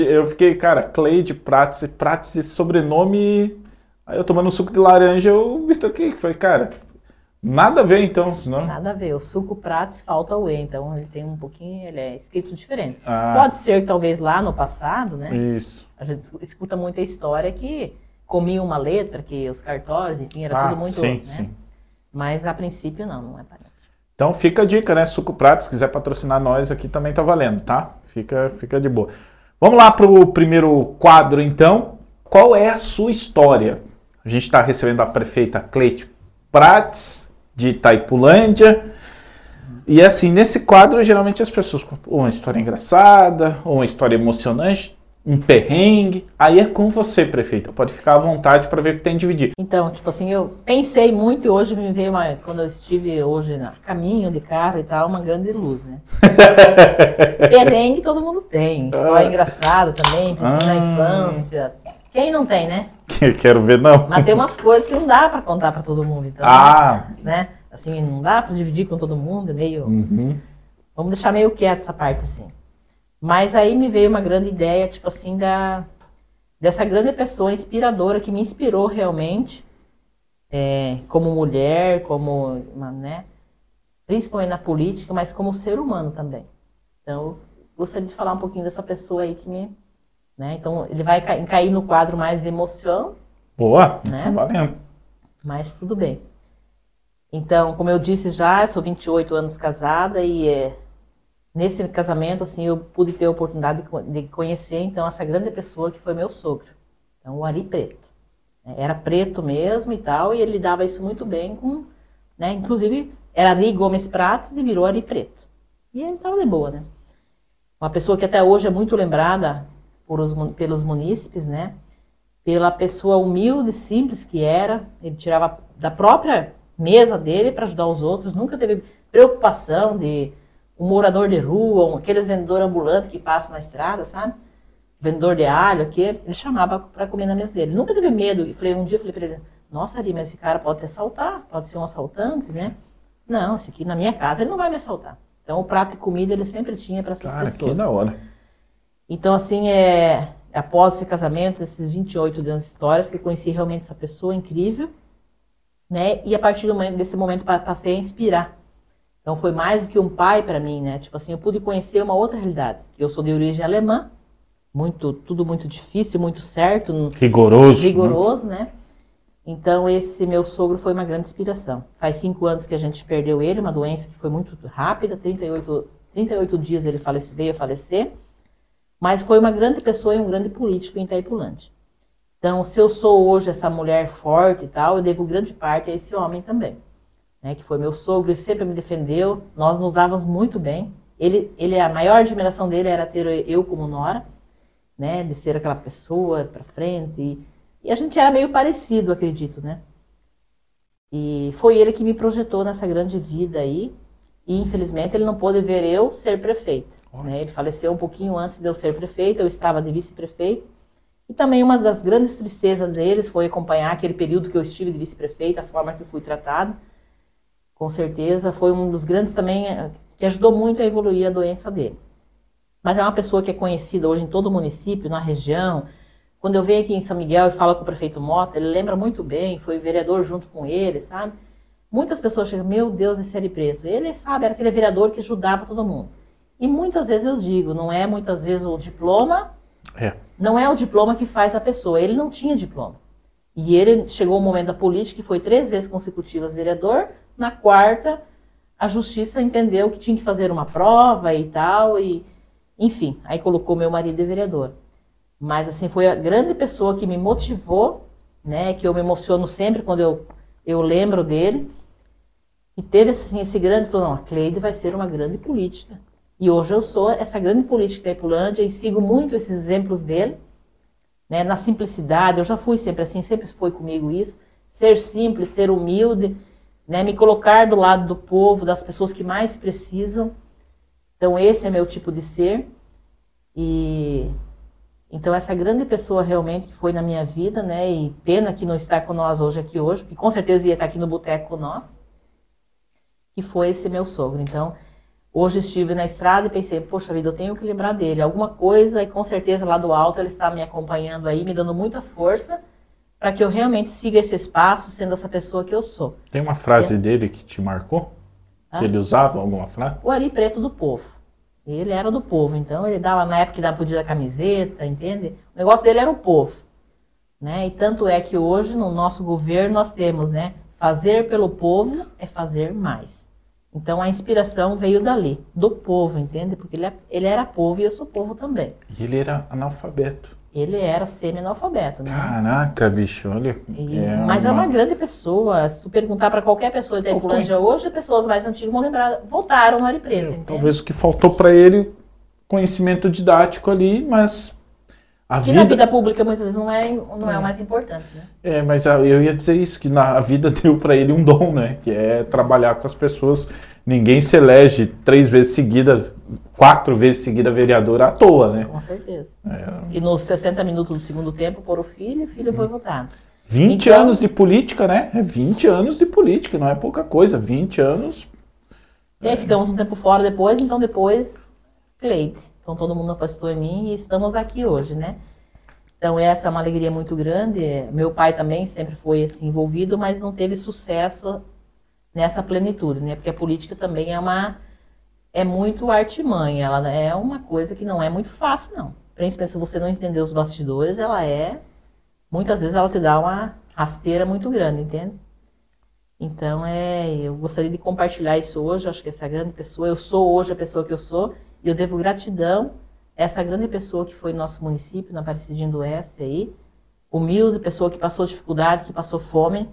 eu fiquei, cara, Cleide Prates, Prates e sobrenome Aí eu tomando um suco de laranja, eu me toquei. Falei, cara, nada a ver então, não? Nada a ver. O suco Prates falta o E, então ele tem um pouquinho, ele é escrito diferente. Ah. Pode ser que talvez lá no passado, né? Isso. A gente escuta muita história que comia uma letra, que os cartórios, enfim, era ah, tudo muito. Sim, né? sim. Mas a princípio não, não é parente. Então fica a dica, né? Suco Prates, se quiser patrocinar nós aqui também tá valendo, tá? Fica, fica de boa. Vamos lá para o primeiro quadro, então. Qual é a sua história? A gente está recebendo a prefeita Cleite Prates, de Itaipulândia. E assim, nesse quadro, geralmente as pessoas contam uma história engraçada, ou uma história emocionante, um perrengue. Aí é com você, prefeita. Pode ficar à vontade para ver o que tem dividir. Então, tipo assim, eu pensei muito e hoje me veio uma. Quando eu estive hoje na caminho de carro e tal, uma grande luz, né? perrengue todo mundo tem. História ah. engraçada também, ah. na infância. Quem não tem, né? Quero ver, não. Mas tem umas coisas que não dá para contar para todo mundo. Então, ah! Né? Assim, não dá para dividir com todo mundo, meio. Uhum. Vamos deixar meio quieto essa parte, assim. Mas aí me veio uma grande ideia, tipo assim, da, dessa grande pessoa inspiradora que me inspirou realmente, é, como mulher, como, né? Principalmente na política, mas como ser humano também. Então, gostaria de falar um pouquinho dessa pessoa aí que me né? Então, ele vai cair no quadro mais de emoção. Boa, né? tá valendo. Mas tudo bem. Então, como eu disse já, eu sou 28 anos casada e é, nesse casamento, assim, eu pude ter a oportunidade de, de conhecer, então, essa grande pessoa que foi meu sogro. Então, o Ari Preto. Era preto mesmo e tal, e ele dava isso muito bem com, né? Inclusive, era Ari Gomes Prates e virou Ari Preto. E ele estava de boa, né? Uma pessoa que até hoje é muito lembrada os, pelos munícipes, né? Pela pessoa humilde, simples que era, ele tirava da própria mesa dele para ajudar os outros, nunca teve preocupação de um morador de rua, um, aqueles vendedores ambulantes que passam na estrada, sabe? Vendedor de alho aqui, ele chamava para comer na mesa dele. Nunca teve medo. E falei, um dia eu falei para ele, nossa, ali, mas esse cara pode te assaltar, pode ser um assaltante, né? Não, esse aqui na minha casa ele não vai me assaltar. Então o prato de comida ele sempre tinha para essas Cara, pessoas. que da hora. Então, assim, é, após esse casamento, esses 28 anos de histórias, que eu conheci realmente essa pessoa incrível, né? E a partir do momento, desse momento pa- passei a inspirar. Então foi mais do que um pai para mim, né? Tipo assim, eu pude conhecer uma outra realidade. Eu sou de origem alemã, muito, tudo muito difícil, muito certo, n- Rigoroso. né? rigoroso, né? Então esse meu sogro foi uma grande inspiração. Faz cinco anos que a gente perdeu ele, uma doença que foi muito rápida, 38, 38 dias ele falece, veio a falecer, mas foi uma grande pessoa e um grande político em Itaipulândia. Então, se eu sou hoje essa mulher forte e tal, eu devo grande parte a esse homem também, né? Que foi meu sogro, ele sempre me defendeu, nós nos dávamos muito bem. Ele, ele a maior admiração dele era ter eu como nora, né? De ser aquela pessoa para frente. E, e a gente era meio parecido, acredito, né? E foi ele que me projetou nessa grande vida aí. E infelizmente ele não pôde ver eu ser prefeita. Né? Ele faleceu um pouquinho antes de eu ser prefeita, eu estava de vice-prefeita. E também uma das grandes tristezas deles foi acompanhar aquele período que eu estive de vice-prefeita, a forma que eu fui tratada. Com certeza foi um dos grandes também eh, que ajudou muito a evoluir a doença dele. Mas é uma pessoa que é conhecida hoje em todo o município, na região. Quando eu venho aqui em São Miguel e falo com o prefeito Mota, ele lembra muito bem, foi vereador junto com ele, sabe? Muitas pessoas chegam, meu Deus, esse Série Preto. Ele, sabe, era aquele vereador que ajudava todo mundo. E muitas vezes eu digo, não é muitas vezes o diploma, É. não é o diploma que faz a pessoa. Ele não tinha diploma. E ele chegou o momento da política, que foi três vezes consecutivas vereador. Na quarta, a justiça entendeu que tinha que fazer uma prova e tal. E, enfim, aí colocou meu marido de vereador. Mas, assim, foi a grande pessoa que me motivou, né? Que eu me emociono sempre quando eu, eu lembro dele. E teve, assim, esse grande... Falou, não, a Cleide vai ser uma grande política. E hoje eu sou essa grande política da Ipulândia e sigo muito esses exemplos dele, né, na simplicidade. Eu já fui sempre assim, sempre foi comigo isso. Ser simples, ser humilde, né, me colocar do lado do povo, das pessoas que mais precisam. Então esse é meu tipo de ser. E então essa grande pessoa realmente que foi na minha vida, né, e pena que não está com nós hoje aqui hoje, porque com certeza ia estar aqui no boteco com nós, que foi esse meu sogro. Então, Hoje estive na estrada e pensei, poxa vida, eu tenho que lembrar dele. Alguma coisa, e com certeza lá do alto ele está me acompanhando aí, me dando muita força para que eu realmente siga esse espaço, sendo essa pessoa que eu sou. Tem uma frase dele que te marcou? Ah. Que ele usava alguma frase? O Ari Preto do povo. Ele era do povo, então ele dava na época que dava podia da camiseta, entende? O negócio dele era o povo. Né? E tanto é que hoje no nosso governo nós temos, né? Fazer pelo povo é fazer mais. Então a inspiração veio dali, do povo, entende? Porque ele, é- ele era povo e eu sou povo também. E ele era analfabeto. Ele era semi-analfabeto, né? Caraca, bicho, olha. E- mas é uma grande pessoa. Se tu perguntar para qualquer pessoa de Itaipulândia hoje, pessoas mais antigas vão lembrar, voltaram no Ari Preto, entende? Talvez o que faltou para ele, conhecimento didático ali, mas a Que vida... na vida pública muitas vezes não é, não é o mais importante, né? É, mas eu ia dizer isso, que na, a vida deu para ele um dom, né? Que é trabalhar com as pessoas. Ninguém se elege três vezes seguida, quatro vezes seguida vereador à toa, né? Com certeza. É, E nos 60 minutos do segundo tempo, por o filho, o filho foi votado. 20 Então- anos de política, né? É 20 anos de política, não é pouca coisa. 20 anos. E aí ficamos um tempo fora depois, então depois, Cleide. Então todo mundo apostou em mim e estamos aqui hoje, né? Então essa é uma alegria muito grande. É, Meu pai também sempre foi assim envolvido, mas não teve sucesso nessa plenitude, né? Porque a política também é uma é muito artimanha, ela é uma coisa que não é muito fácil não. Principalmente se você não entender os bastidores, ela é muitas vezes ela te dá uma rasteira muito grande, entende? Então, é, eu gostaria de compartilhar isso hoje. Acho que essa grande pessoa, eu sou hoje a pessoa que eu sou, e eu devo gratidão a essa grande pessoa que foi nosso município, na Aparecidinha do Oeste aí, humilde, pessoa que passou dificuldade, que passou fome,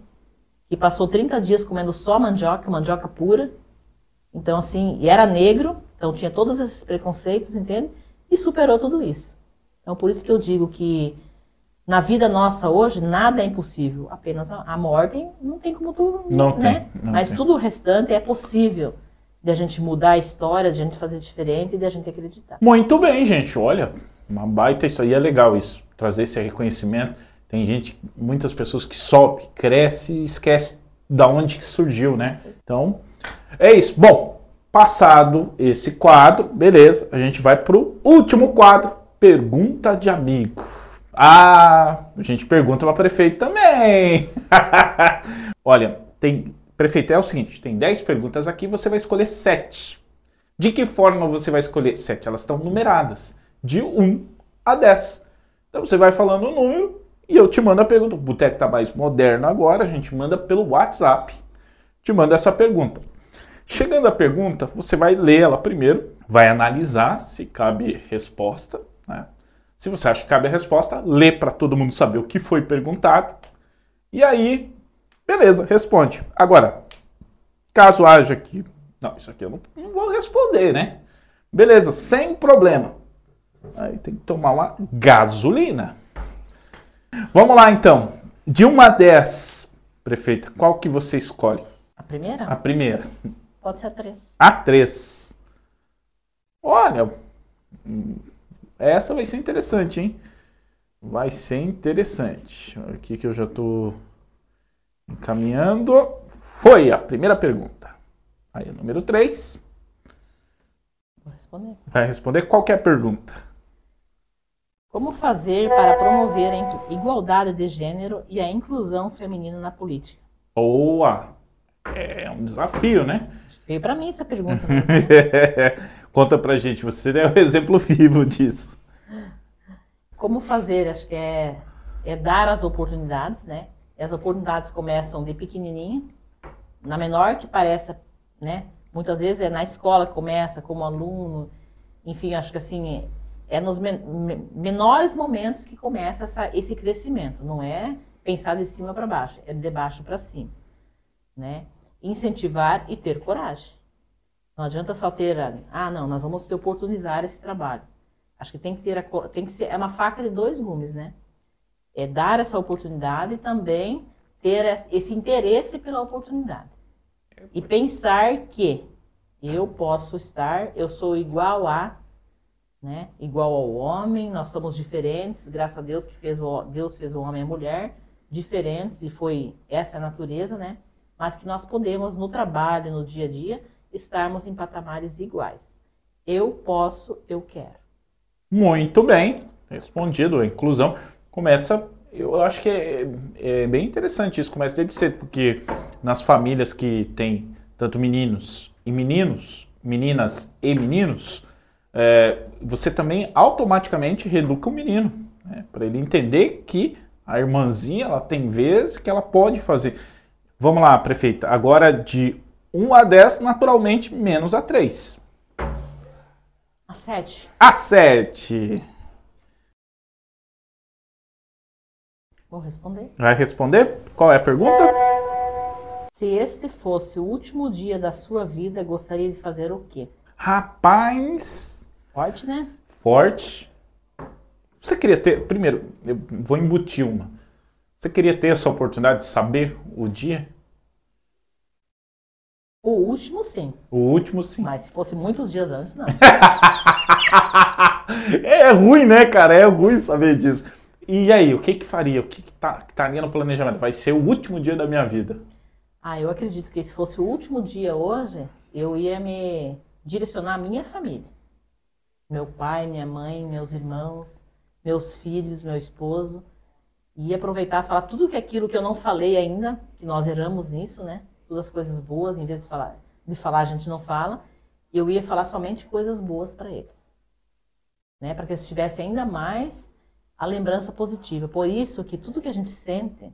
que passou 30 dias comendo só mandioca, mandioca pura. Então, assim, e era negro, então tinha todos esses preconceitos, entende? E superou tudo isso. Então, por isso que eu digo que na vida nossa hoje, nada é impossível. Apenas a, a morte não tem como tu. Não né? tem, não Mas tem. tudo o restante é possível de a gente mudar a história, de a gente fazer diferente e de a gente acreditar. Muito bem, gente. Olha, uma baita isso aí é legal isso. Trazer esse reconhecimento. Tem gente, muitas pessoas que sobe, cresce e esquece da onde que surgiu, né? Então, É isso. Bom, passado esse quadro, beleza, a gente vai pro último quadro, pergunta de amigo. Ah, a gente pergunta para prefeito também. Olha, tem prefeito é o seguinte, tem 10 perguntas aqui, você vai escolher 7. De que forma você vai escolher 7? Elas estão numeradas, de 1 a 10. Então você vai falando o número e eu te mando a pergunta. O boteco está mais moderno agora, a gente manda pelo WhatsApp. Te manda essa pergunta. Chegando a pergunta, você vai ler ela primeiro, vai analisar se cabe resposta. Né? Se você acha que cabe a resposta, lê para todo mundo saber o que foi perguntado. E aí, beleza, responde. Agora, caso haja que. Não, isso aqui eu não, não vou responder, né? Beleza, sem problema. Aí tem que tomar uma gasolina. Vamos lá então. De 1 a 10, prefeita, qual que você escolhe? A primeira? A primeira. Pode ser a 3. A 3. Olha, essa vai ser interessante, hein? Vai ser interessante. Aqui que eu já estou encaminhando. Foi a primeira pergunta. Aí, número 3. Vou responder. Vai responder qualquer pergunta. Como fazer para promover a igualdade de gênero e a inclusão feminina na política? Boa! É um desafio, né? Veio para mim essa pergunta. Conta pra gente, você é o exemplo vivo disso. Como fazer? Acho que é, é dar as oportunidades, né? As oportunidades começam de pequenininho, na menor que pareça, né? Muitas vezes é na escola que começa, como aluno. Enfim, acho que assim, é nos men menores momentos que começa essa, esse crescimento. Não é pensar de cima para baixo, é de baixo para cima, né? Incentivar e ter coragem. Não adianta só ter, ah, não, nós vamos ter oportunizar esse trabalho. Acho que tem que ter, a, tem que ser, é uma faca de dois gumes, né? É dar essa oportunidade e também ter esse interesse pela oportunidade. E pensar que eu posso estar, eu sou igual a né? Igual ao homem, nós somos diferentes, graças a Deus que fez o, Deus fez o homem e a mulher diferentes e foi essa a natureza, né? Mas que nós podemos no trabalho, no dia a dia, estarmos em patamares iguais. Eu posso, eu quero. Muito bem, respondido. A inclusão começa, eu acho que é, é bem interessante isso, começa desde cedo, porque nas famílias que tem tanto meninos e meninos, meninas e meninos, é, você também automaticamente reeduca o menino, né? para ele entender que a irmãzinha ela tem vezes que ela pode fazer. Vamos lá, prefeita, agora de 1 a 10, naturalmente menos a 3. A 7. A 7. Vou responder. Vai responder? Qual é a pergunta? Se este fosse o último dia da sua vida, gostaria de fazer o quê? Rapaz, Forte, né? Forte. Você queria ter. Primeiro, eu vou embutir uma. Você queria ter essa oportunidade de saber o dia? O último, sim. O último, sim. Mas se fosse muitos dias antes, não. é ruim, né, cara? É ruim saber disso. E aí, o que que faria? O que que tá, que estaria no planejamento? Vai ser o último dia da minha vida. Ah, eu acredito que se fosse o último dia hoje, eu ia me direcionar à minha família meu pai, minha mãe, meus irmãos, meus filhos, meu esposo, e aproveitar falar tudo que aquilo que eu não falei ainda, que nós erramos nisso, né? Todas as coisas boas, em vez de falar, de falar a gente não fala, eu ia falar somente coisas boas para eles, né? Para que eles tivessem ainda mais a lembrança positiva. Por isso que tudo que a gente sente,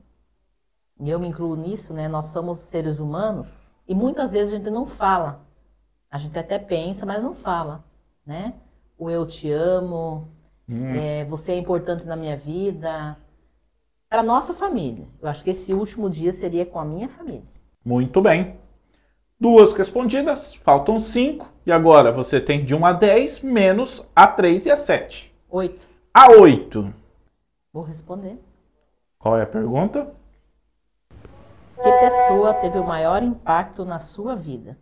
e eu me incluo nisso, né? Nós somos seres humanos e muitas vezes a gente não fala. A gente até pensa, mas não fala, né? o eu te amo, hum. é, você é importante na minha vida. Para nossa família. Eu acho que esse último dia seria com a minha família. Muito bem. Duas respondidas, faltam cinco. E agora você tem de 1 a 10 menos a 3 e a 7. 8. A 8. Vou responder. Qual é a pergunta? Que pessoa teve o maior impacto na sua vida?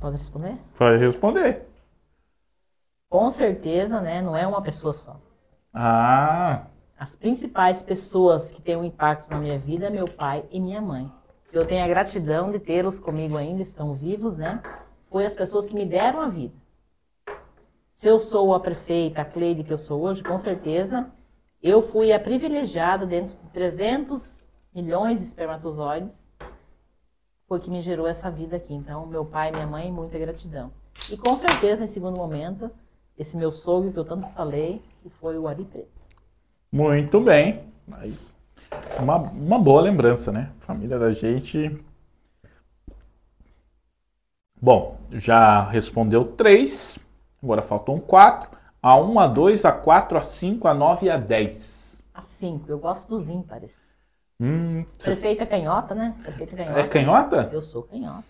Pode responder? Pode responder. Com certeza, né? Não é uma pessoa só. Ah, as principais pessoas que têm um impacto na minha vida é meu pai e minha mãe. Eu tenho a gratidão de tê-los comigo ainda, estão vivos, né? Foi as pessoas que me deram a vida. Se eu sou a prefeita, a Cleide que eu sou hoje, com certeza, eu fui a privilegiada dentro de 300 milhões de espermatozoides, foi que me gerou essa vida aqui. Então, meu pai minha mãe, muita gratidão. E com certeza, em segundo momento, esse meu sogro que eu tanto falei, que foi o Ari Preto. Muito bem. Uma, uma boa lembrança, né? Família da gente. Bom, já respondeu três. Agora faltam quatro. A 1, a 2, a 4, a 5, a 9 e a 10. A 5. Eu gosto dos ímpares. Hum, Prefeita é canhota, né? Prefeita canhota. É canhota? Eu sou canhota.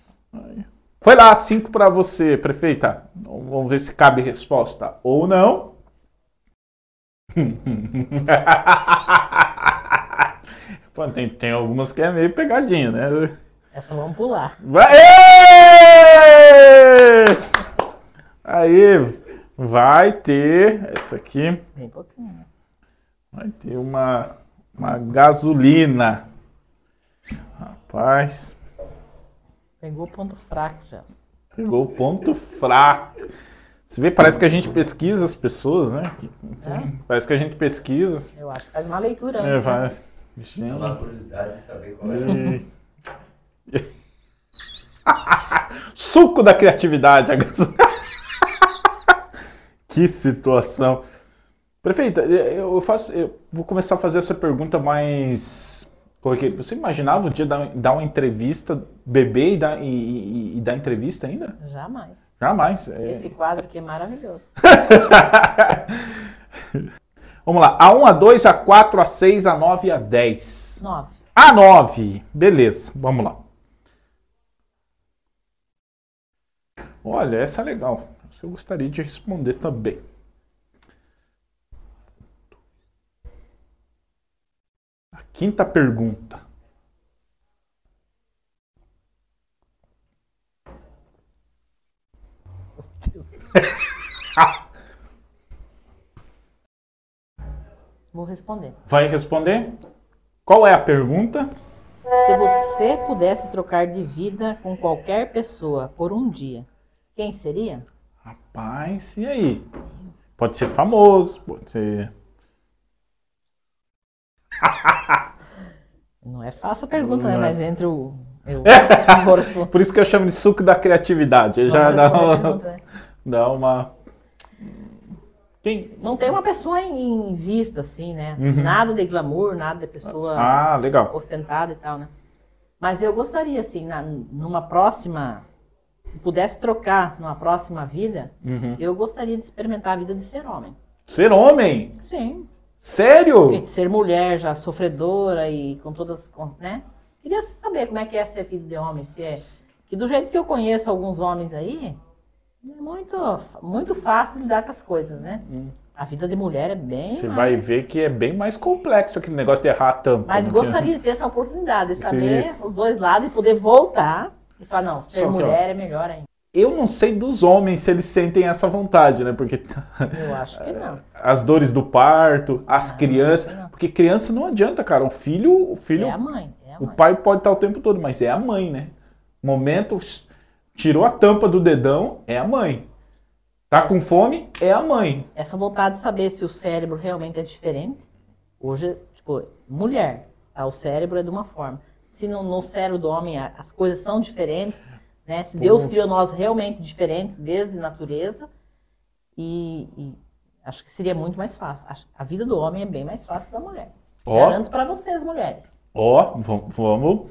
Foi lá, 5 para você, prefeita. Vamos ver se cabe resposta ou não. Pô, tem, tem algumas que é meio pegadinha, né? Essa vamos pular. Vai! Aí, vai ter essa aqui. Bem pouquinho. Vai ter uma, uma gasolina. Rapaz. Pegou o ponto fraco, já. Pegou o ponto fraco. Você vê, parece que a gente pesquisa as pessoas, né? É? Parece que a gente pesquisa. Eu acho que faz uma leitura. É, né? faz. É Gente. uma curiosidade de saber qual é. Suco da criatividade, a que situação. Prefeita, eu faço, eu vou começar a fazer essa pergunta mais. Porque você imaginava um dia dar, dar uma entrevista, beber e dar, e, e- e dar entrevista ainda? Jamais. Jamais. É. Esse quadro aqui é maravilhoso. Vamos lá. A 1, a 2, a 4, a 6, a 9 e a 10. Nove. A 9. Beleza, vamos lá. Olha, essa é legal. Eu gostaria de responder também. A quinta pergunta. Vou responder. Vai responder? Qual é a pergunta? Se você pudesse trocar de vida com qualquer pessoa por um dia, quem seria? Rapaz, e aí? Pode ser famoso, pode ser. Não é fácil a pergunta, né? É. Mas entre o. Eu responder. Por isso que eu chamo de suco da criatividade. Aí Já dá uma, né? dá uma. Quem? Não tem uma pessoa em, vista, assim, né? Uhum. Nada de glamour, nada de pessoa Ah, legal. ostentada e tal, né? Mas eu gostaria, assim, na- numa próxima. Se pudesse trocar numa próxima vida, Uhum. eu gostaria de experimentar a vida de ser homem. Ser homem? Sim. Sério? Porque ser mulher já sofredora e com todas. né? Queria saber como é que é ser filho de homem, se é. Que do jeito que eu conheço alguns homens aí, muito, muito fácil lidar com as coisas, né? A vida de mulher é bem. Você mais- vai ver que é bem mais complexo aquele negócio de errar tampa. Mas né? gostaria de ter essa oportunidade de saber Isso. os dois lados e poder voltar e falar, não, ser Só que, mulher é melhor ainda. Eu não sei dos homens se eles sentem essa vontade, né? Porque Eu acho que não. as dores do parto, as Ah, crianças. Porque criança não adianta, cara. O filho, o filho É a mãe. É a O mãe. pai pode estar o tempo todo, mas é a mãe, né? Momento, tirou a tampa do dedão, é a mãe. Tá com fome, é a mãe. Essa vontade de saber se o cérebro realmente é diferente. Hoje, tipo, mulher, tá? o cérebro é de uma forma. Se no, no cérebro do homem a- as coisas são diferentes, né? Se Deus Pô. criou nós realmente diferentes desde natureza, e, e acho que seria muito mais fácil. A vida do homem é bem mais fácil que da mulher. Ó. Garanto para vocês, mulheres. Ó, vamos. vamos.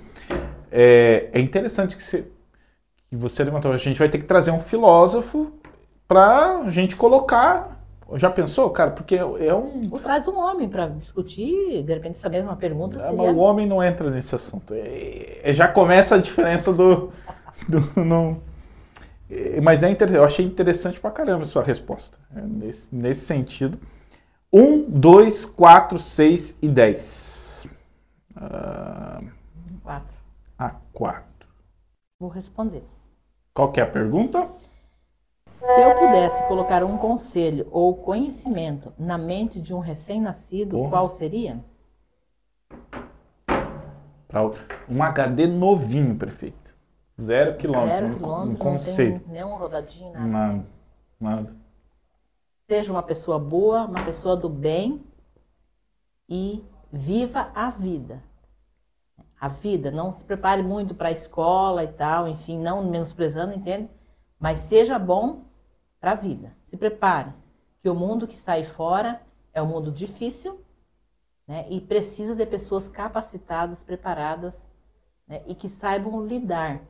É, é interessante que você, que você levantou. A gente vai ter que trazer um filósofo pra gente colocar. Já pensou, cara? Porque é um. Ou traz um homem para discutir, de repente, essa mesma pergunta. É, seria- mas o homem não entra nesse assunto. É- é- já começa a diferença do. do não- É, mas é inter- eu achei interessante pra caramba a sua resposta. É, nesse, nesse sentido. 1, 2, 4, 6 e 10. Ah, Quatro. a 4. Vou responder. Qual que é a pergunta? Se eu pudesse colocar um conselho ou conhecimento na mente de um recém-nascido, qual seria? Um HD novinho, prefeito. Zero quilômetro. Zero um- quilômetro, um não conselho. tem nenhuma rodadinha, nada Nada. assim. Nada. Seja uma pessoa boa, uma pessoa do bem e viva a vida. A vida, não se prepare muito para a escola e tal, enfim, não menosprezando, entende? Mas seja bom para a vida. Se prepare, que o mundo que está aí fora é um mundo difícil, né? E precisa de pessoas capacitadas, preparadas, né? E que saibam lidar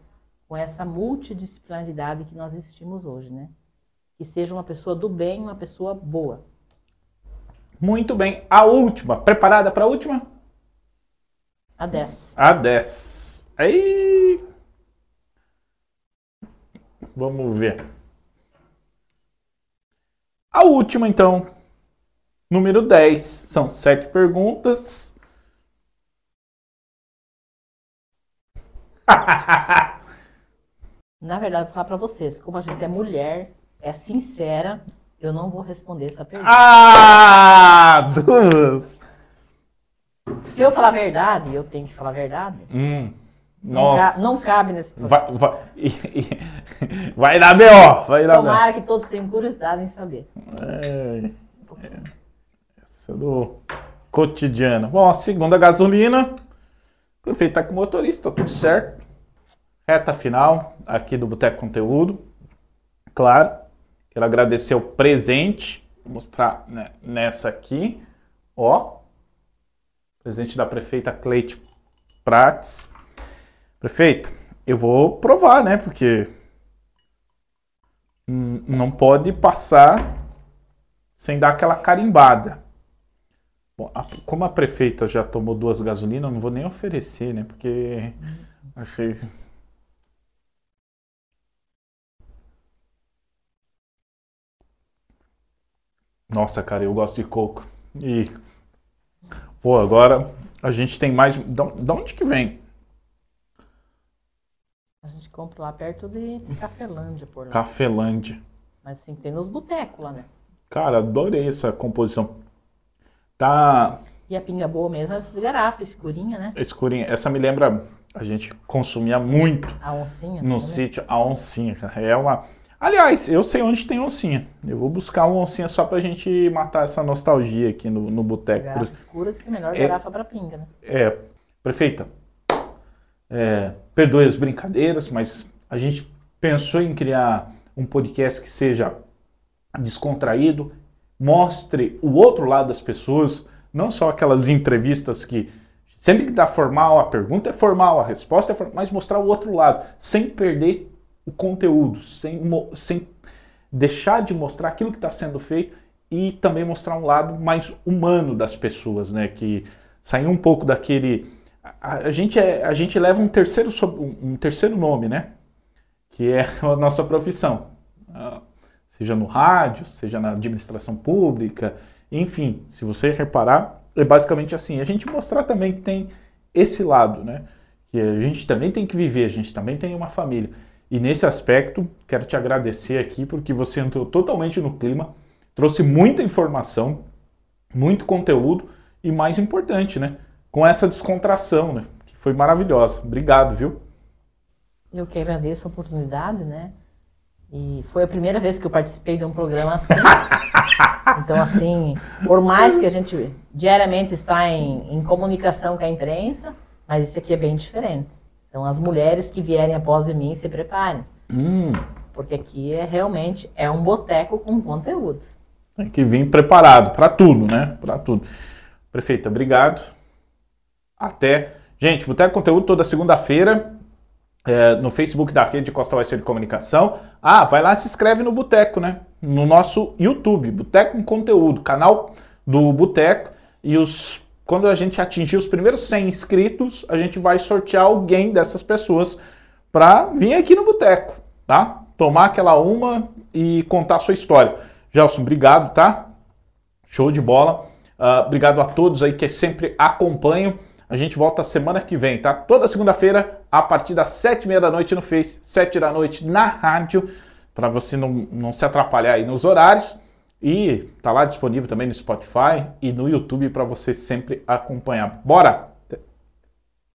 com essa multidisciplinaridade que nós existimos hoje, né? Que seja uma pessoa do bem, uma pessoa boa. Muito bem. A última. Preparada para a última? A 10. A 10. Aí. Vamos ver. A última, então. Número 10. São sete perguntas. Na verdade, vou falar para vocês, como a gente é mulher, é sincera, eu não vou responder essa pergunta. ah! Duas! Se eu falar a verdade, eu tenho que falar a verdade. Hum, nossa. não cabe nesse. Vai, vai, vai dar B.O. Vai dar. Tomara que todos tenham curiosidade em saber. É, é. Essa é do cotidiano. Bom, a segunda gasolina. Prefeito tá com o motorista, tá tudo certo. Reta final aqui do Boteco Conteúdo. Claro, quero agradecer o presente. Vou mostrar né, nessa aqui. Ó. Presente da prefeita Cleite Prates. Prefeita, eu vou provar, né? Porque não pode passar sem dar aquela carimbada. Bom, a- como a prefeita já tomou duas gasolinas, eu não vou nem oferecer, né? Porque achei. Nossa, cara, eu gosto de coco. E. Pô, agora a gente tem mais. Da onde que vem? A gente compra lá perto de Cafelândia, por lá. Cafelândia. Mas sim, tem nos botecos lá, né? Cara, adorei essa composição. Tá E a pinga boa mesmo, essa de garrafa, escurinha, né? escurinha. Essa me lembra. A gente consumia muito A oncinha. no né? sítio a oncinha, cara. É uma. Aliás, eu sei onde tem oncinha. Eu vou buscar uma oncinha só pra gente matar essa nostalgia aqui no, no boteco. Garrafa escura diz que é melhor É. garrafa para pinga, né? É, prefeita, é, perdoe as brincadeiras, mas a gente pensou em criar um podcast que seja descontraído, mostre o outro lado das pessoas, não só aquelas entrevistas que sempre que dá formal, a pergunta é formal, a resposta é formal, mas mostrar o outro lado, sem perder o conteúdo, sem, sem deixar de mostrar aquilo que está sendo feito e também mostrar um lado mais humano das pessoas, né? Que sair um pouco daquele. A, a gente, é, a gente leva um terceiro, um terceiro nome, né? Que é a nossa profissão. Ah, Seja no rádio, seja na administração pública, enfim, se você reparar, é basicamente assim. A gente mostrar também que tem esse lado, né? Que a gente também tem que viver, a gente também tem uma família. E nesse aspecto, quero te agradecer aqui porque você entrou totalmente no clima, trouxe muita informação, muito conteúdo e mais importante, né? Com essa descontração, né? Que foi maravilhosa. Obrigado, viu? Eu que agradeço a oportunidade, né? E foi a primeira vez que eu participei de um programa assim. Então, assim, por mais que a gente diariamente está em, em comunicação com a imprensa, mas isso aqui é bem diferente. Então, as mulheres que vierem após mim, se preparem. Hum, Porque aqui é realmente é um boteco com conteúdo. tem que vir preparado para tudo, né? Para tudo. Prefeita, obrigado. Até. Gente, Boteco Conteúdo toda segunda-feira é, no Facebook da Rede Costa Oeste de Comunicação. Ah, vai lá e se inscreve no Boteco, né? No nosso YouTube, Boteco com Conteúdo, canal do Boteco. E os, quando a gente atingir os primeiros 100 inscritos, a gente vai sortear alguém dessas pessoas para vir aqui no Boteco, tá? Tomar aquela uma e contar a sua história. Gelson, obrigado, tá? Show de bola. Ah, obrigado a todos aí que sempre acompanham. A gente volta semana que vem, tá? Toda segunda-feira, a partir das sete e meia da noite no Face, sete da noite na rádio. para você não, não se atrapalhar aí nos horários. E tá lá disponível também no Spotify e no YouTube para você sempre acompanhar. Bora!